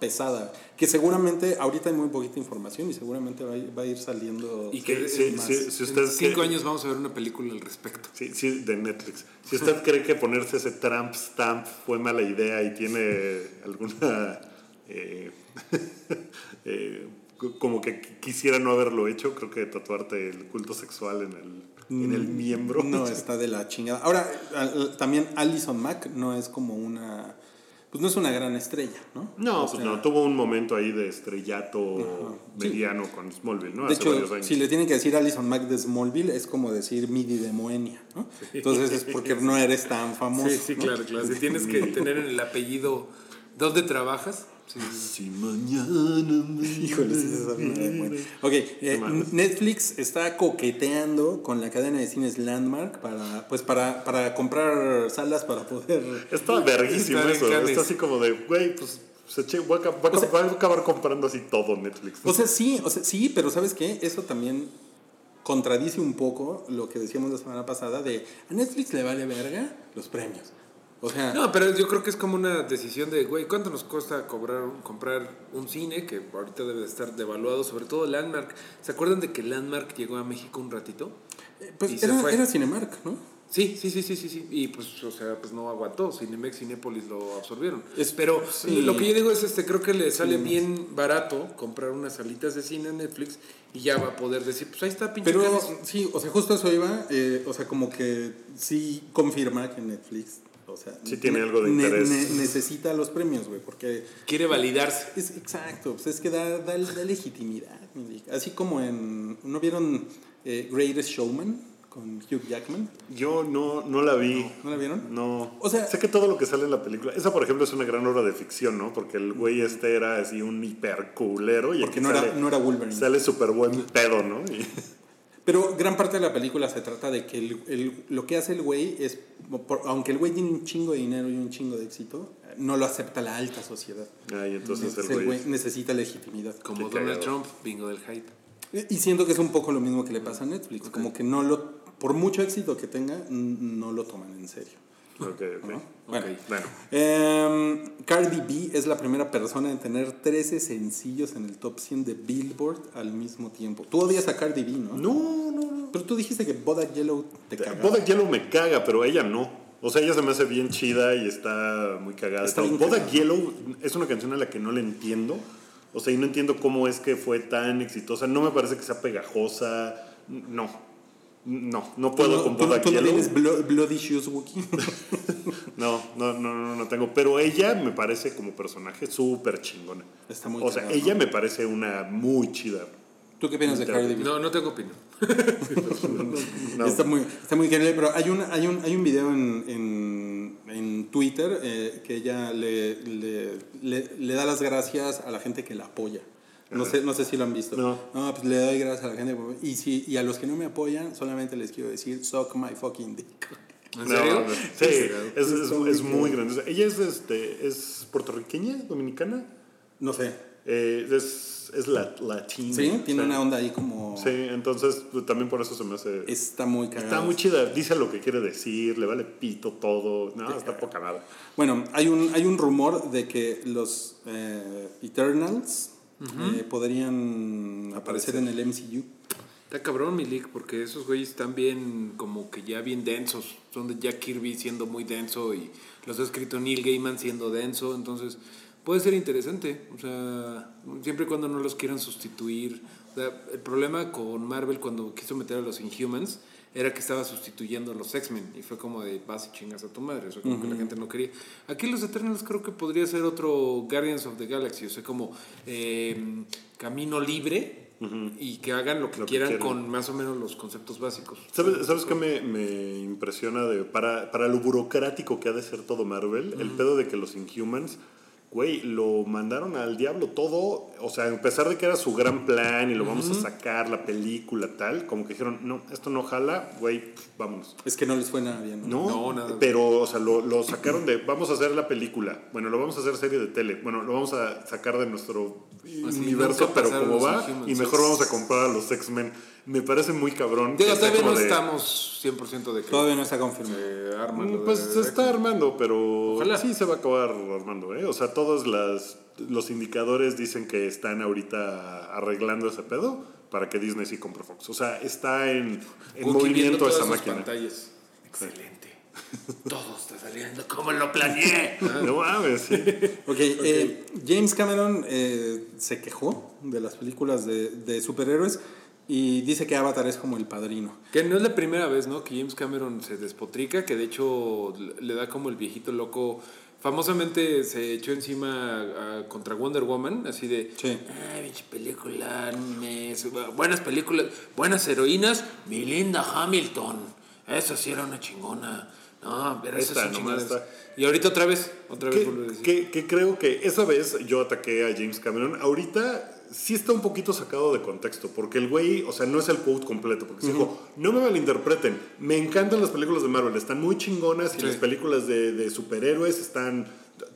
pesada, que seguramente ahorita hay muy poquita información y seguramente va a ir, va a ir saliendo.
Y que
Sí,
más.
sí, si
En cinco años vamos a ver una película al respecto.
Sí, sí, de Netflix. Si usted cree que ponerse ese Trump stamp fue mala idea y tiene alguna. eh, [LAUGHS] eh, como que quisiera no haberlo hecho, creo que tatuarte el culto sexual en el, en el miembro.
Mm, No, [LAUGHS] está de la chingada. Ahora, también Alison Mack no es como una. Pues no es una gran estrella, ¿no?
No,
O
pues no, tuvo un momento ahí de estrellato mediano con Smallville, ¿no?
De
Hace varios
hecho,
años.
si le tienen que decir Alison Mack de Smallville, es como decir Midi de Moenia, ¿no? Entonces es porque no eres tan famoso.
Sí, sí,
¿no?
claro, claro. Si tienes que [LAUGHS] tener en el apellido ¿dónde trabajas? Sí.
Si mañana me [LAUGHS]
Híjole, sí, una buena. Ok, eh. Netflix está coqueteando con la cadena de cines Landmark para, pues para, para comprar salas para poder. [LAUGHS]
Está verguísimo eso.
Cannes.
Está así como de, güey, pues se che- voy, a acabar comprando así todo Netflix.
O sea, sí, o sea, sí, pero ¿sabes qué? Eso también contradice un poco lo que decíamos la semana pasada de a Netflix le vale verga los premios. O sea,
No, pero yo creo que es como una decisión de, güey, ¿cuánto nos cuesta cobrar, comprar un cine que ahorita debe de estar devaluado? Sobre todo Landmark. ¿Se acuerdan de que Landmark llegó a México un ratito?
pues
y se
era,
fue.
era Cinemark, ¿no?
Sí, sí, sí, sí, sí, sí. Y pues, o sea, pues no aguantó. Cinemex, Cinépolis lo absorbieron. Pero
sí.
lo que yo digo es, este, creo que le sale bien barato comprar unas salitas de cine en Netflix y ya va a poder decir, pues ahí está, pinche
Pero sí, o sea, justo eso iba, eh, o sea, como que sí confirma que Netflix, o sea,
Sí tiene algo de interés.
necesita los premios, güey, porque
Quiere validarse.
es exacto, pues es que da, da, da legitimidad, así como en, ¿no vieron eh, Greatest Showman? con Hugh Jackman.
Yo no, no la vi.
¿No la vieron?
No.
O sea-
sé que todo lo que sale en la película. Esa, por ejemplo, es una gran obra de ficción, ¿no? Porque el güey este era así un hiperculero. Y
Porque no era,
sale-
no era Wolverine.
Sale súper buen pedo, ¿no? Y- [LAUGHS]
Pero gran parte de la película se trata de que el- el- lo que hace el güey es, por- aunque el güey tiene un chingo de dinero y un chingo de éxito, no lo acepta la alta sociedad.
Ay, entonces
Entonces,
el güey.
necesita legitimidad.
Como
Qué
Donald
cagado.
Trump, bingo del hype.
Y siento que es un poco lo mismo que le pasa a Netflix, como que no lo, por mucho éxito que tenga, no lo toman en serio.
Ok, ok.
¿no? Bueno,
Bueno.
Em, Cardi B es la primera persona en tener 13 sencillos en el top 100 de Billboard al mismo tiempo. Tú odias a Cardi B, ¿no?
No, no, no.
Pero tú dijiste que Bodak Yellow te cagaba.
Bodak Yellow me caga, pero ella no. O sea, ella se me hace bien chida y está muy cagada.
Está
Pero
bien
Bodak
cagada.
Yellow es una canción a la que no le entiendo. O sea, y no entiendo cómo es que fue tan exitosa. No me parece que sea pegajosa. No. No, no
¿Tú
puedo
no,
con
tú no-
Bodak
tú no
Yellow.
tienes blo- Bloody Shoes, Wookie? [LAUGHS] [LAUGHS]
No, no, no, no, no tengo. Pero ella me parece como personaje súper chingona.
Está muy
O sea,
cagado,
ella
¿no?
me parece una muy chida.
¿Tú qué opinas de Cardi B?
No, no tengo opinión.
No. [LAUGHS]
Está muy, está muy increíble, pero hay, una, hay, un, hay un video en, en, en Twitter eh, que ella le, le, le, le da las gracias a la gente que la apoya. No sé, no sé si lo han visto.
No.
pues le doy gracias a la gente. Y, si, y a los que no me apoyan, solamente les quiero decir, suck my fucking dick.
¿En
No,
serio?
no. Sí, es, es, es muy grande. Ella es, este, es puertorriqueña, dominicana.
No sé.
Eh, es es la, latina.
Sí, tiene una onda ahí como...
Sí, entonces pues, también por eso se me hace.
Está muy cagado.
Está muy chida, dice lo que quiere decir, le vale pito todo. No, está poca nada.
Bueno, hay un, hay un rumor de que los eh, Eternals eh, podrían aparecer en el MCU.
Está cabrón, Milik, porque esos güeyes están bien, como que ya bien densos. Son de Jack Kirby siendo muy denso y los ha escrito Neil Gaiman siendo denso. Entonces, puede ser interesante. O sea, siempre y cuando no los quieran sustituir. O sea, el problema con Marvel cuando quiso meter a los Inhumans era que estaba sustituyendo a los X-Men. Y fue como de vas y chingas a tu madre. O sea, como que la gente no quería. Aquí los Eternals creo que podría ser otro Guardians of the Galaxy. O sea, como eh, camino libre. Y que hagan lo que
Lo que
quieran
quieran.
con más o menos los conceptos básicos.
¿Sabes, ¿sabes qué me, me impresiona de para, para lo burocrático que ha de ser todo Marvel? El pedo de que los Inhumans, güey, lo mandaron al diablo todo. O sea, a pesar de que era su gran plan y lo vamos a sacar, la película, tal, como que dijeron, no, esto no jala, güey, vámonos.
Es que no les fue nada bien. ¿no?
No,
No, nada.
pero, o sea, lo, lo sacaron de, vamos a hacer la película, bueno, lo vamos a hacer serie de tele, bueno, lo vamos a sacar de nuestro
Así,
universo, pero como va, y mejor vamos a comprar a los X-Men. Me parece muy cabrón.
Digo, todavía no
de-
estamos 100% de que
Todavía no está confirmado.
Mm, Pues
de-
se está armando, pero
Ojalá.
sí se va a acabar armando, ¿eh? O sea, todos las, los indicadores dicen que están ahorita arreglando ese pedo para que Disney sí compre Fox. O sea, está en, en movimiento esa máquina.
pantallas. Excelente. Todo está saliendo como lo planeé.
No mames, sí.
Ok, eh, James Cameron eh, se quejó de las películas de, de superhéroes y dice que Avatar es como el padrino.
Que no es la primera vez, ¿no? Que James Cameron se despotrica, que de hecho le- da como el viejito loco. Famosamente se echó encima a- contra Wonder Woman, así de.
Sí.
Ay, pinche película, me- buenas películas, buenas heroínas, mi linda Hamilton. Esa sí era una chingona. No, pero
Esta
son
nomás está.
Y ahorita otra vez, otra vez
Que,
vuelvo a decir.
que- que creo que esa vez yo ataqué a James Cameron. Ahorita sí está un poquito sacado de contexto, porque el güey, o sea, no es el quote completo, porque se dijo, no me malinterpreten, me encantan las películas de Marvel, están muy chingonas y
Sí.
las películas de, de superhéroes están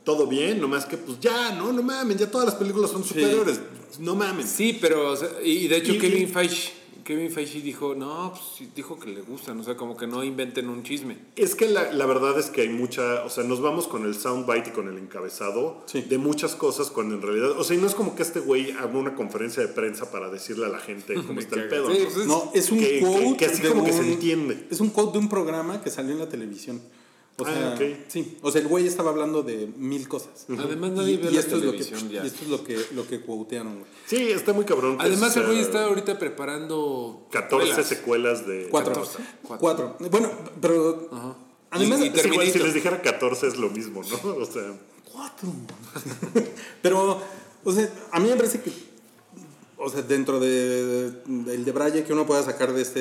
todo bien, nomás que pues ya, no, no mames, ya todas las películas son superhéroes, no mames.
Sí, pero, o sea, y y de hecho
Y-
Kevin
y-
Feige, Kevin Feige dijo, no, pues dijo que le gustan, o sea, como que no inventen un chisme.
Es que la, la verdad es que hay mucha, o sea, nos vamos con el soundbite y con el encabezado
Sí.
de muchas cosas cuando en realidad, o sea, y no es como que este güey haga una conferencia de prensa para decirle a la gente cómo está el pedo.
Sí,
¿no?
pues,
No, es un
que-
quote.
que así como que se entiende.
Es un quote de un programa que salió en la televisión. O
Ah,
sea, sí. O sea, el güey estaba hablando de mil cosas.
Además
Y,
nadie ve
y
la
esto, es lo que,
televisión ya.
y esto es lo que, lo que quotearon, güey.
Sí, está muy cabrón.
Además el güey está ahorita preparando
14
secuelas.
secuelas de...
Cuatro.
14.
Cuatro. Bueno, pero. Además,
Y- y
Es igual si les dijera 14 es lo mismo, ¿no? [LAUGHS] O sea,
cuatro. [LAUGHS] pero, o sea, a mí me parece que. O sea, dentro de, del de Braille que uno pueda sacar de este,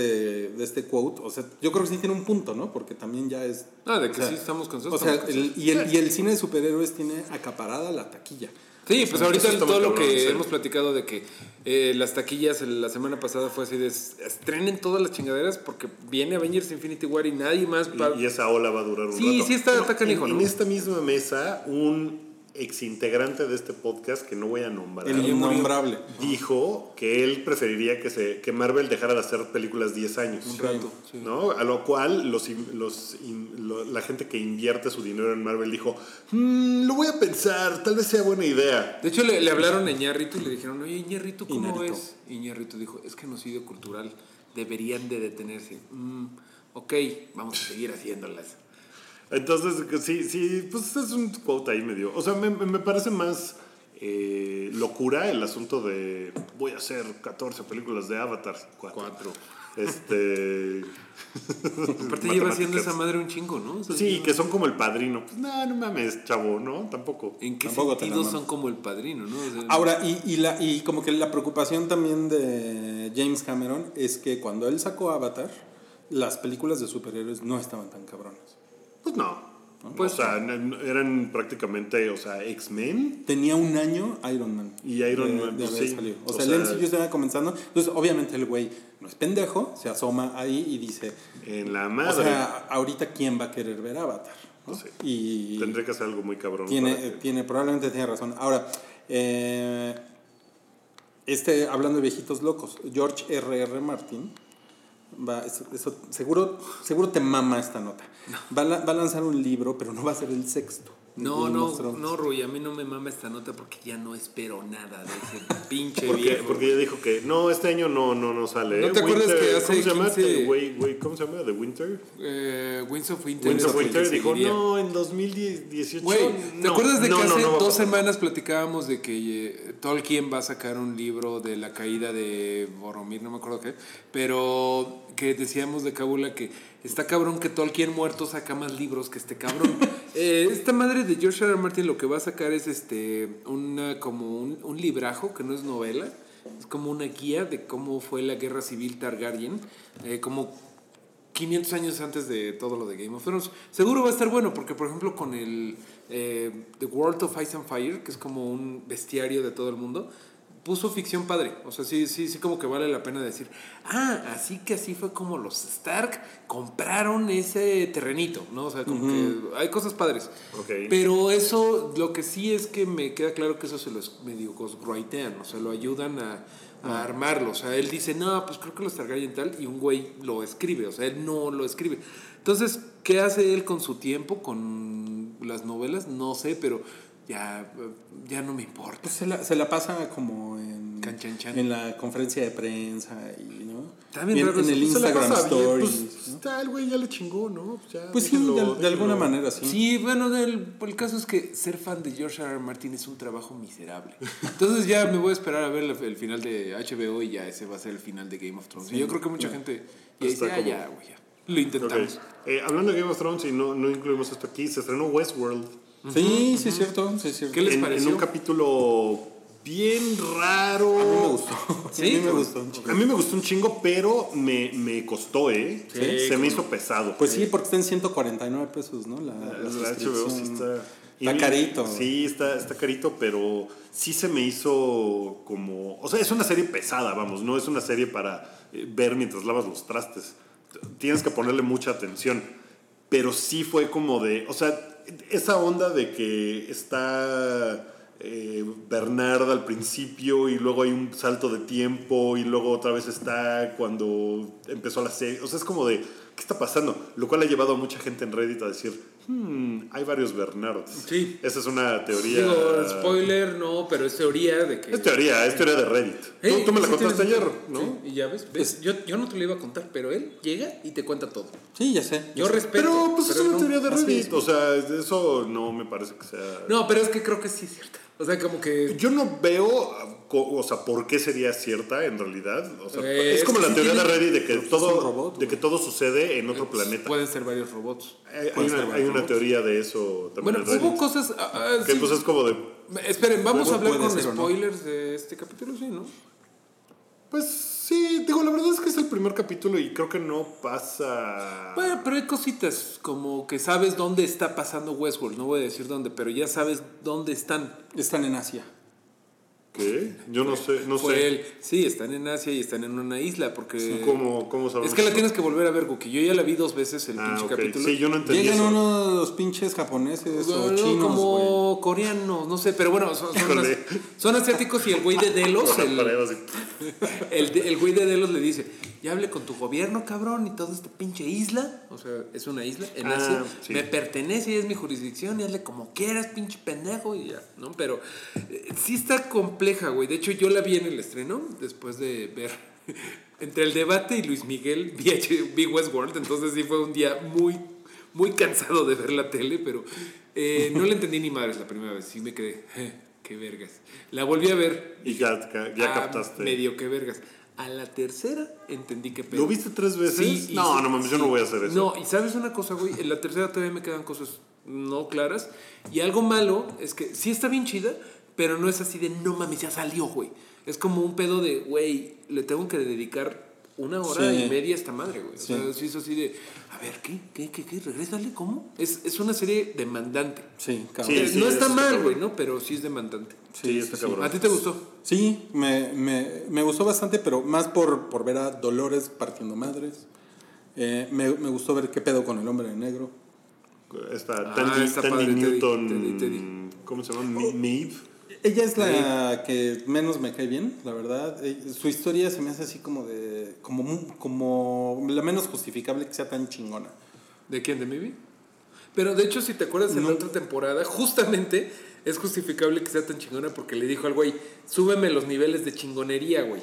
de este quote, o sea, yo creo que sí tiene un punto, ¿no? Porque también ya es...
Ah, de que
sea,
sí estamos cansados.
O sea, el- y, el, y el cine de superhéroes tiene acaparada la taquilla.
Sí, pues ahorita todo lo que
sí.
hemos platicado de que eh, las taquillas la semana pasada fue así de "Es- estrenen todas las chingaderas porque viene Avengers Infinity War y nadie más
Y- Y, esa ola va a durar un
Sí,
rato.
sí está-
Pero
está canijo,
en,
¿no?
en esta misma mesa, un exintegrante de este podcast, que no voy a nombrar,
El innombrable.
dijo que él preferiría que, se, que Marvel dejara de hacer películas 10 años.
un rato. sí.
¿no? A lo cual los, los in- lo- la gente que invierte su dinero en Marvel dijo, "Mm, lo voy a pensar, tal vez sea buena idea.
De hecho, le, le hablaron a Iñárritu y le dijeron, oye, Iñárritu, ¿cómo
Iñárritu.
ves? Y Iñárritu dijo, es genocidio cultural, deberían de detenerse. "Mm, ok, vamos a seguir haciéndolas.
Entonces, sí, sí, pues es un quote ahí medio. O sea, me, me parece más eh, locura el asunto de voy a hacer 14 películas de Avatar. Cuatro.
Cuatro.
Este. [LAUGHS]
Aparte lleva haciendo esa madre un chingo, ¿no? O sea,
Sí, que son como el padrino. Pues no, no mames, chavo, ¿no? Tampoco.
¿En qué
Tampoco
sentido son como el padrino, no? O sea,
Ahora, y, y, la, y como que la preocupación también de James Cameron es que cuando él sacó Avatar, las películas de superhéroes no estaban tan cabronas.
Pues no.
Pues
o sea, eran prácticamente, o sea, X-Men.
Tenía un año Iron Man.
Y Iron
de-
Man,
de
pues
haber
sí.
salido. O,
O
sea,
sea-
el MCU estaba comenzando. Entonces, obviamente, el güey no es pendejo, se asoma ahí y dice:
En la
O
madre.
sea, ahorita, ¿quién va a querer ver Avatar? ¿no?
Sí.
Y
Tendría que hacer algo muy cabrón.
tiene,
que-
tiene, probablemente tiene razón. Ahora, eh, este, hablando de viejitos locos, George R.R. R. Martin, va, eso, eso- seguro, seguro te mama esta nota. Va, va a lanzar un libro, pero no va a ser el sexto.
No, no,
of
no, Rui, a mí no me mama esta nota porque ya no espero nada de ese [LAUGHS] pinche
Porque,
viejo.
porque ella dijo que no, este año no, no, no sale.
¿No
¿eh?
te acuerdas
Winter-
que hace
¿Cómo se llama?
15?
Güey, güey, ¿Cómo se llama? ¿The Winter?
Eh, Winds of Winter. Es el
Winter dijo, no, en 2018.
Güey, ¿te
no,
acuerdas de
no,
que
no,
hace dos
pasar".
semanas platicábamos de que eh, Tolkien va a sacar un libro de la caída de Boromir, no me acuerdo qué, pero que decíamos de Cábula que está cabrón que Tolkien muerto saca más libros que este cabrón. [LAUGHS] Eh, esta madre de George R. R. Martin lo que va a sacar es este una como un, un librajo que no es novela, es como una guía de cómo fue la guerra civil Targaryen, eh, como 500 años antes de todo lo de Game of Thrones. Seguro va a estar bueno, porque por ejemplo con el eh, The World of Ice and Fire, que es como un bestiario de todo el mundo, puso ficción padre. O sea, sí, sí, sí como que vale la pena decir, ah, así que así fue como los Stark compraron ese terrenito, ¿no? O sea, como que hay cosas padres. Pero eso, lo que sí es que me queda claro que eso se los medio ghostwritean, o sea, lo ayudan a, a armarlo. O sea, él dice, no, pues creo que los Targaryen tal, y un güey lo escribe, o sea, él no lo escribe. Entonces, ¿qué hace él con su tiempo, con las novelas? No sé, pero ya, ya no me importa.
Pues se la, se la pasa como en,
Canchanchan.
en la conferencia de prensa y, ¿no?
Está bien
en, el
Se la
Instagram
pasa bien,
Stories.
Pues, está, el güey ya le chingó, ¿no? Pues, ya,
Pues sí, de, alguna manera sí.
Sí, bueno, el, el caso es que ser fan de George R. R. Martin es un trabajo miserable. Entonces ya me voy a esperar a ver el, el final de HBO y ya ese va a ser el final de Game of Thrones. y yo creo que mucha gente ya
Está
dice, ah,
como-
ya, güey, ya. Lo intentamos.
Eh, hablando de Game of Thrones, y no, no incluimos esto aquí, se estrenó Westworld.
Sí, sí es cierto, sí es cierto.
¿Qué les
en,
pareció?
En un capítulo bien raro.
A mí me gustó.
¿Sí?
A mí me gustó un chingo.
A mí me gustó un chingo, pero me, me costó, ¿eh?
Sí,
Se me hizo pesado.
Pues sí, porque está en 149 pesos, ¿no? La, la
La HBO sí está.
Está carito.
Sí, está, está carito, pero sí se me hizo como. O sea, es una serie pesada, vamos, no es una serie para eh, ver mientras lavas los trastes. Tienes que ponerle mucha atención. Pero sí fue como de. O sea, esa onda de que está. eh, Bernard al principio y luego hay un salto de tiempo y luego otra vez está cuando empezó la serie. O sea, es como de, ¿qué está pasando? Lo cual ha llevado a mucha gente en Reddit a decir, hmm, hay varios Bernards.
Sí.
Esa es una teoría.
Digo, spoiler, no, pero es teoría de que...
Es teoría, es teoría de Reddit.
Ey,
tú, tú me la contaste ayer, ¿no?
Sí, y ya ves, ves, yo, yo no te lo iba a contar, pero él llega y te cuenta todo.
Sí, ya sé.
Yo respeto.
Pero pues es una
no-
teoría de Reddit. O sea, eso no me parece que sea.
No, pero es que creo que sí es cierta. O sea, como que...
Yo no veo, co- o sea, por qué sería cierta en realidad. O sea,
Eh,
es como la
que
teoría
sí
de
tiene-
Reddit de que
Pues
todo,
robot,
de que todo sucede en otro planeta.
Pueden ser varios robots.
Hay, hay
ser
una, hay
varios
una
robots.
teoría de eso también
Bueno,
en Reddit.
hubo cosas... ah,
que
sí.
pues es como de.
Esperen, vamos a hablar con
o no.
spoilers de este capítulo, sí, ¿no?
Pues sí, digo, la verdad es que es el primer capítulo y creo que no pasa.
Bueno, pero hay cositas como que sabes dónde está pasando Westworld. No voy a decir dónde, pero ya sabes dónde están.
Están en Asia.
¿Qué? Yo no sé, no
Fue
sé.
él. Sí, están en Asia y están en una isla porque...
¿Cómo, cómo sabemos?
Es que la tienes que volver a ver, Guki. Yo ya la vi dos veces el
Ah,
pinche capítulo.
Sí, yo no entendí
Llegan
eso.
unos pinches japoneses
No,
o
no,
chinos,
como coreanos, no sé, pero bueno, son, son,
Híjole.
as- son asiáticos y el güey de Delos, el, [LAUGHS] el, el güey de Delos le dice, ya hable con tu gobierno, cabrón, y toda esta pinche isla, o sea, es una isla en
Ah,
Asia,
sí.
me pertenece y es mi jurisdicción, y hazle como quieras, pinche pendejo, y ya, ¿no? Pero eh, sí está compleja, güey. De hecho, yo la vi en el estreno, después de ver... [LAUGHS] Entre el debate y Luis Miguel [LAUGHS] vi, vi Westworld, entonces sí fue un día muy, muy cansado de ver la tele, pero eh, no le [LAUGHS] entendí ni madres la primera vez. Sí me quedé, "Eh, qué vergas. La volví a ver.
Y ya, ya
ah,
captaste.
Medio que vergas. A la tercera entendí que pedo.
¿Lo viste tres veces?
Sí,
no, no mames, yo no voy a hacer eso.
No, y sabes una cosa, güey, en la tercera todavía me quedan cosas no claras. Y algo malo es que sí está bien chida, pero no es así de no mames, ya salió, güey. Es como un pedo de, güey, le tengo que dedicar una hora
Sí.
y media esta madre, güey. O
Sí.
sea, sí es así de, a ver, ¿qué? ¿Qué? ¿Qué? ¿Qué? ¿Regrésale? ¿Cómo? Es, es una serie demandante.
Sí, cabrón.
Sí,
Eh,
sí,
no
es-
está mal, güey, ¿no? Pero sí es demandante.
Sí, está cabrón.
¿A ti te gustó?
Sí, me, me, me gustó bastante, pero más por, por ver a Dolores partiendo madres. Eh, me, me gustó ver qué pedo con el hombre de negro.
Esta
Ah,
Tandy,
está
Tandy
padre, Teddy,
Newton.
Teddy, Teddy.
¿Cómo se llama? Mi- Maeve.
Ella es la que menos me cae bien, la verdad. Eh, Su historia se me hace así como de. como, como la menos justificable que sea tan chingona.
¿De quién? ¿De Maybe? Pero de hecho, si te acuerdas en la otra temporada, justamente es justificable que sea tan chingona porque le dijo al güey, súbeme los niveles de chingonería, güey.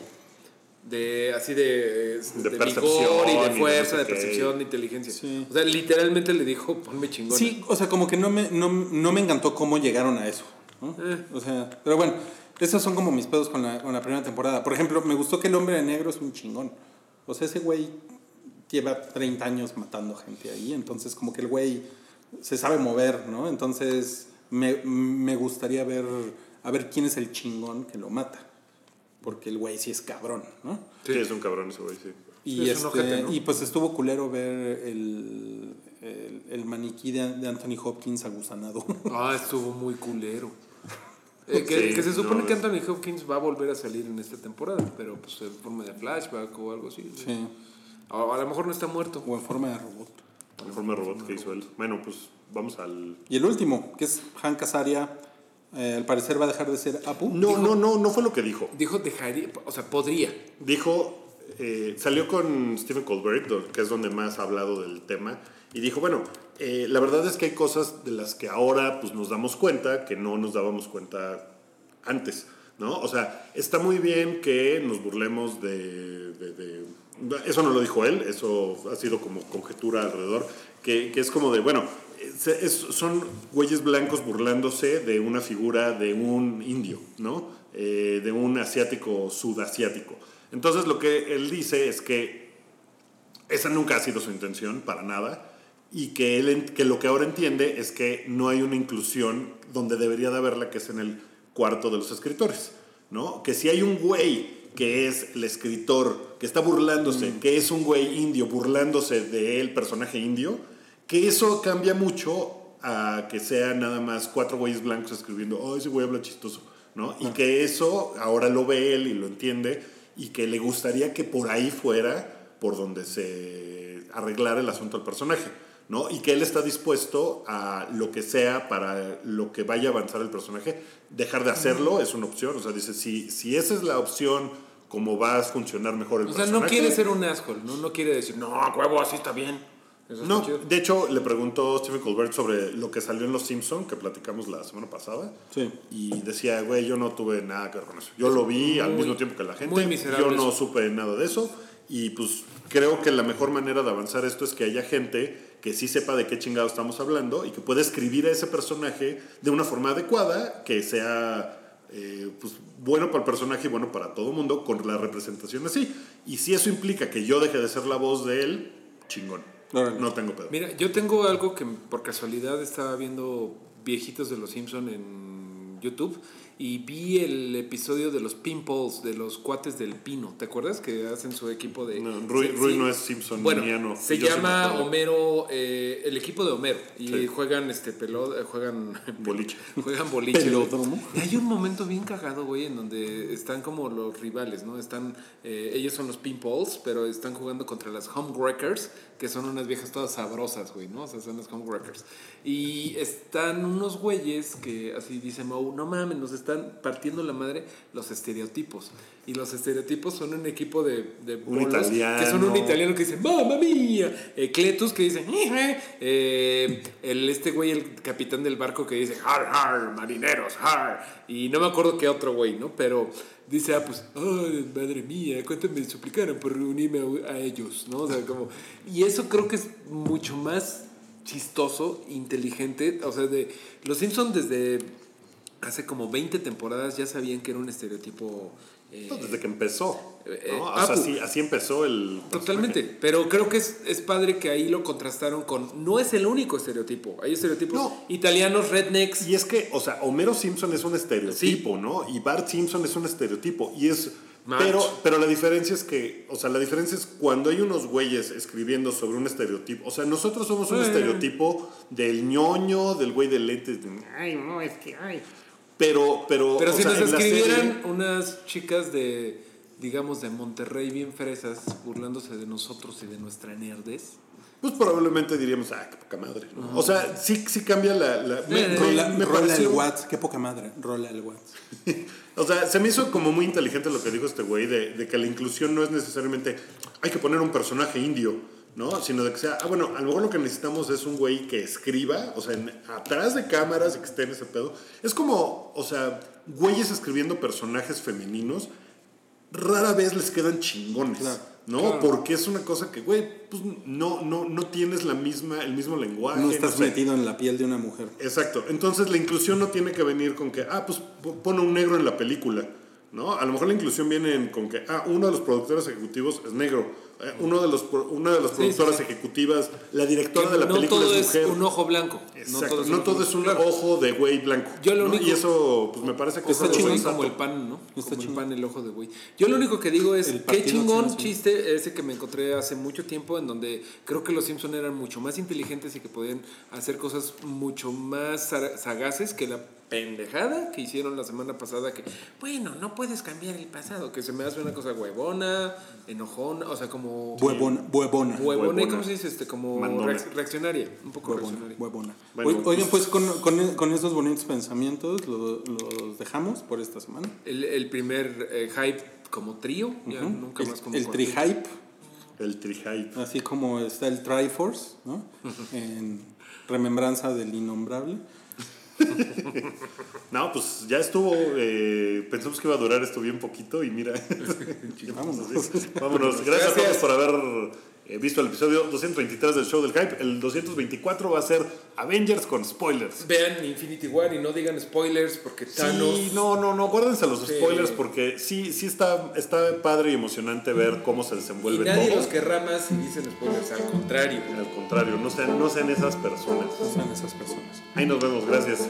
De así de, de,
percepción
vigor y de
de
fuerza, de percepción, de inteligencia.
Sí.
O sea, literalmente le dijo, ponme chingona.
Sí, o sea, como que no me, no, no me encantó cómo llegaron a eso. ¿No?
Eh.
O sea, pero bueno, esos son como mis pedos con la, con la primera temporada. Por ejemplo, me gustó que el hombre de negro es un chingón. O sea, ese güey lleva 30 años matando gente ahí, entonces como que el güey se sabe mover, ¿no? Entonces me, me gustaría ver, a ver quién es el chingón que lo mata. Porque el güey sí es cabrón, ¿no?
Sí, es un cabrón ese güey, sí.
Y,
Es
este,
ojete, ¿no?
y pues estuvo culero ver el, el, el maniquí de, de Anthony Hopkins agusanado.
Ah, estuvo muy culero. Eh, que,
Sí,
que se supone
no,
que Anthony Hopkins va a volver a salir en esta temporada, pero pues en forma de flashback o algo así.
sí.
A, a lo mejor no está muerto.
O en forma de robot.
La forma de robot que hizo él. Bueno, pues vamos al.
Y el último, que es Hank Azaria, eh, al parecer va a dejar de ser Apu.
No, no, no, no fue lo que dijo.
Dijo dejaría, o sea, podría.
Dijo, eh, salió con Stephen Colbert, que es donde más ha hablado del tema, y dijo, bueno, eh, la verdad es que hay cosas de las que ahora pues, nos damos cuenta que no nos dábamos cuenta antes, ¿no? O sea, está muy bien que nos burlemos de... eso no lo dijo él, eso ha sido como conjetura alrededor, que, es como de, bueno, son güeyes blancos burlándose de una figura de un indio, ¿no? Eh, de un asiático sudasiático. Entonces lo que él dice es que esa nunca ha sido su intención, para nada, y que, él, que lo que ahora entiende es que no hay una inclusión donde debería de haberla, que es en el cuarto de los escritores, ¿no? Que si hay un güey que es el escritor, que está burlándose, que es un güey indio burlándose del personaje indio, que eso cambia mucho a que sea nada más cuatro güeyes blancos escribiendo, oh, ese güey habla chistoso, ¿no? Y que eso ahora lo ve él y lo entiende y que le gustaría que por ahí fuera por donde se arreglara el asunto del personaje, ¿no? Y que él está dispuesto a lo que sea para lo que vaya a avanzar el personaje. Dejar de hacerlo es una opción, o sea, dice, si, si esa es la opción, como va a funcionar mejor el
O sea,
personaje.
no quiere ser un asshole, ¿no? No quiere decir, no, huevo, así está bien. Eso
No, de hecho, le preguntó Stephen Colbert sobre lo que salió en Los Simpson que platicamos la semana pasada.
Sí.
Y decía, güey, yo no tuve nada que ver con eso. Yo lo vi al mismo tiempo que la gente.
muy miserable
yo no
eso.
supe nada de eso. Y pues creo que la mejor manera de avanzar esto es que haya gente que sí sepa de qué chingado estamos hablando y que pueda escribir a ese personaje de una forma adecuada, que sea eh, pues, bueno para el personaje y bueno para todo el mundo, con la representación así. Y si eso implica que yo deje de ser la voz de él, chingón.
Órale.
No tengo pedo.
Mira, yo tengo algo que por casualidad estaba viendo viejitos de los Simpson en YouTube y vi el episodio de los Pinballs, de los cuates del Pino. ¿Te acuerdas que hacen su equipo de.
No, Rui,
Sí,
Rui
sí.
no es Simpson
Bueno,
niano.
se
Yo
llama. Homero, eh, el equipo de Homero. Y
Sí.
juegan este pelot, eh, juegan [LAUGHS]
Boliche.
Juegan [LAUGHS] boliche. güey.
Pelódromo.
Y hay un momento bien cagado, güey, en donde están como los rivales, ¿no? Están, eh, ellos son los pinballs, pero están jugando contra las homewreckers, que son unas viejas todas sabrosas, güey, ¿no? O sea, son las homewreckers. Y están unos güeyes que, así dice Mau, no mames, nos están partiendo la madre los estereotipos. Y los estereotipos son un equipo de, de
Un
bolos que son un
italiano.
italiano que dice, ¡Mamma mía! Eh, Cletus que dice, "Ije". eh, el, este güey, el capitán del barco que dice, ¡Har, har, marineros, har! Y no me acuerdo qué otro güey, ¿no? Pero dice, ah, pues, ¡ay, madre mía! ¿Cuánto me suplicaron por reunirme a, a ellos, ¿no? O sea, como... Y eso creo que es mucho más chistoso, inteligente. O sea, de Los Simpsons desde hace como 20 temporadas ya sabían que era un estereotipo... eh,
No, Desde que empezó.
Eh,
¿no?
eh,
O sea,
Apu.
así, así empezó el.
Totalmente, pero creo que es, es padre que ahí lo contrastaron con. No es el único estereotipo. Hay estereotipos
No.
italianos, rednecks.
Y es que, o sea, Homero Simpson es un estereotipo, ¿no? Y Bart Simpson es un estereotipo. Y es. Pero, pero la diferencia es que, o sea, la diferencia es cuando hay unos güeyes escribiendo sobre un estereotipo. O sea, nosotros somos un
Eh.
estereotipo del ñoño, del güey de lentes. de, ay, no, es que, ay. Pero, pero.
Pero si
sea,
nos escribieran
serie-
unas chicas de, digamos, de Monterrey bien fresas, burlándose de nosotros y de nuestra nerdez.
Pues probablemente diríamos, ah, qué poca madre. ¿no? O sea, sí, sí cambia la. la- me,
Eh,
Rola,
me
rola
pareció-
el Watts, qué poca madre. Rola el Watts. [LAUGHS]
O sea, se me hizo como muy inteligente lo que dijo este güey, de, de que la inclusión no es necesariamente hay que poner un personaje indio, ¿no? Sino de que sea, ah, bueno, a lo mejor lo que necesitamos es un güey que escriba, o sea, en- atrás de cámaras y que esté en ese pedo. Es como, o sea, güeyes escribiendo personajes femeninos, rara vez les quedan chingones,
Claro,
¿no? Porque es una cosa que, güey, pues no, no, no tienes la misma, el mismo lenguaje.
No estás
sé.
metido en la piel de una mujer.
Exacto. Entonces la inclusión no tiene que venir con que, ah, pues po- pone un negro en la película. ¿No? A lo mejor la inclusión viene en- con que, ah, uno de los productores ejecutivos es negro. eh, uno de los, pro- una de las
Sí,
productoras
sí.
ejecutivas, la directora
Que
de la
no
película
todo
es mujer.
un ojo blanco.
Exacto.
es
No todo es un ojo de güey blanco.
Yo lo
¿no?
único-
Y eso, pues me parece que
Está chingón.
como el pan, ¿no?
Está
como
chingón.
el ojo de güey. Yo lo único que digo es, qué chingón chiste ese que me encontré hace mucho tiempo, en donde creo que los Simpson eran mucho más inteligentes y que podían hacer cosas mucho más sa- sagaces que la pendejada que hicieron la semana pasada, que, bueno, no puedes cambiar el pasado, que se me hace una cosa huevona, enojona, o sea, como...
Huevona. Huevona.
Huevona, ¿y
Huevona.
¿cómo se dice? Este, como
Mandona.
reaccionaria, un poco
Huevona,
reaccionaria.
huevona.
Bueno,
Oye- Oigan, pues con, con, con esos bonitos pensamientos lo- los dejamos por esta semana.
El, el primer eh, hype como trío, ya
Ujú.
nunca
el,
más como
el. Trihype,
el trihype.
así como está el Triforce, ¿no? [LAUGHS] En remembranza del innombrable. [LAUGHS]
No, pues ya estuvo. eh, pensamos que iba a durar esto bien poquito y mira. [LAUGHS]
Vámonos.
Vámonos. Gracias, a
Gracias.
todos por haber eh, visto el episodio 223 del show del hype. El 224 va a ser Avengers con spoilers.
Vean Infinity War y no digan spoilers porque Thanos.
Sí, no, no, no, guárdense los
Sí.
spoilers porque sí, sí está, está padre y emocionante ver cómo se
y
desenvuelve
nadie
todo.
los querrá más si dicen spoilers, al contrario.
Al contrario, no sean, no sean esas personas.
Son esas personas.
Ahí nos vemos, gracias.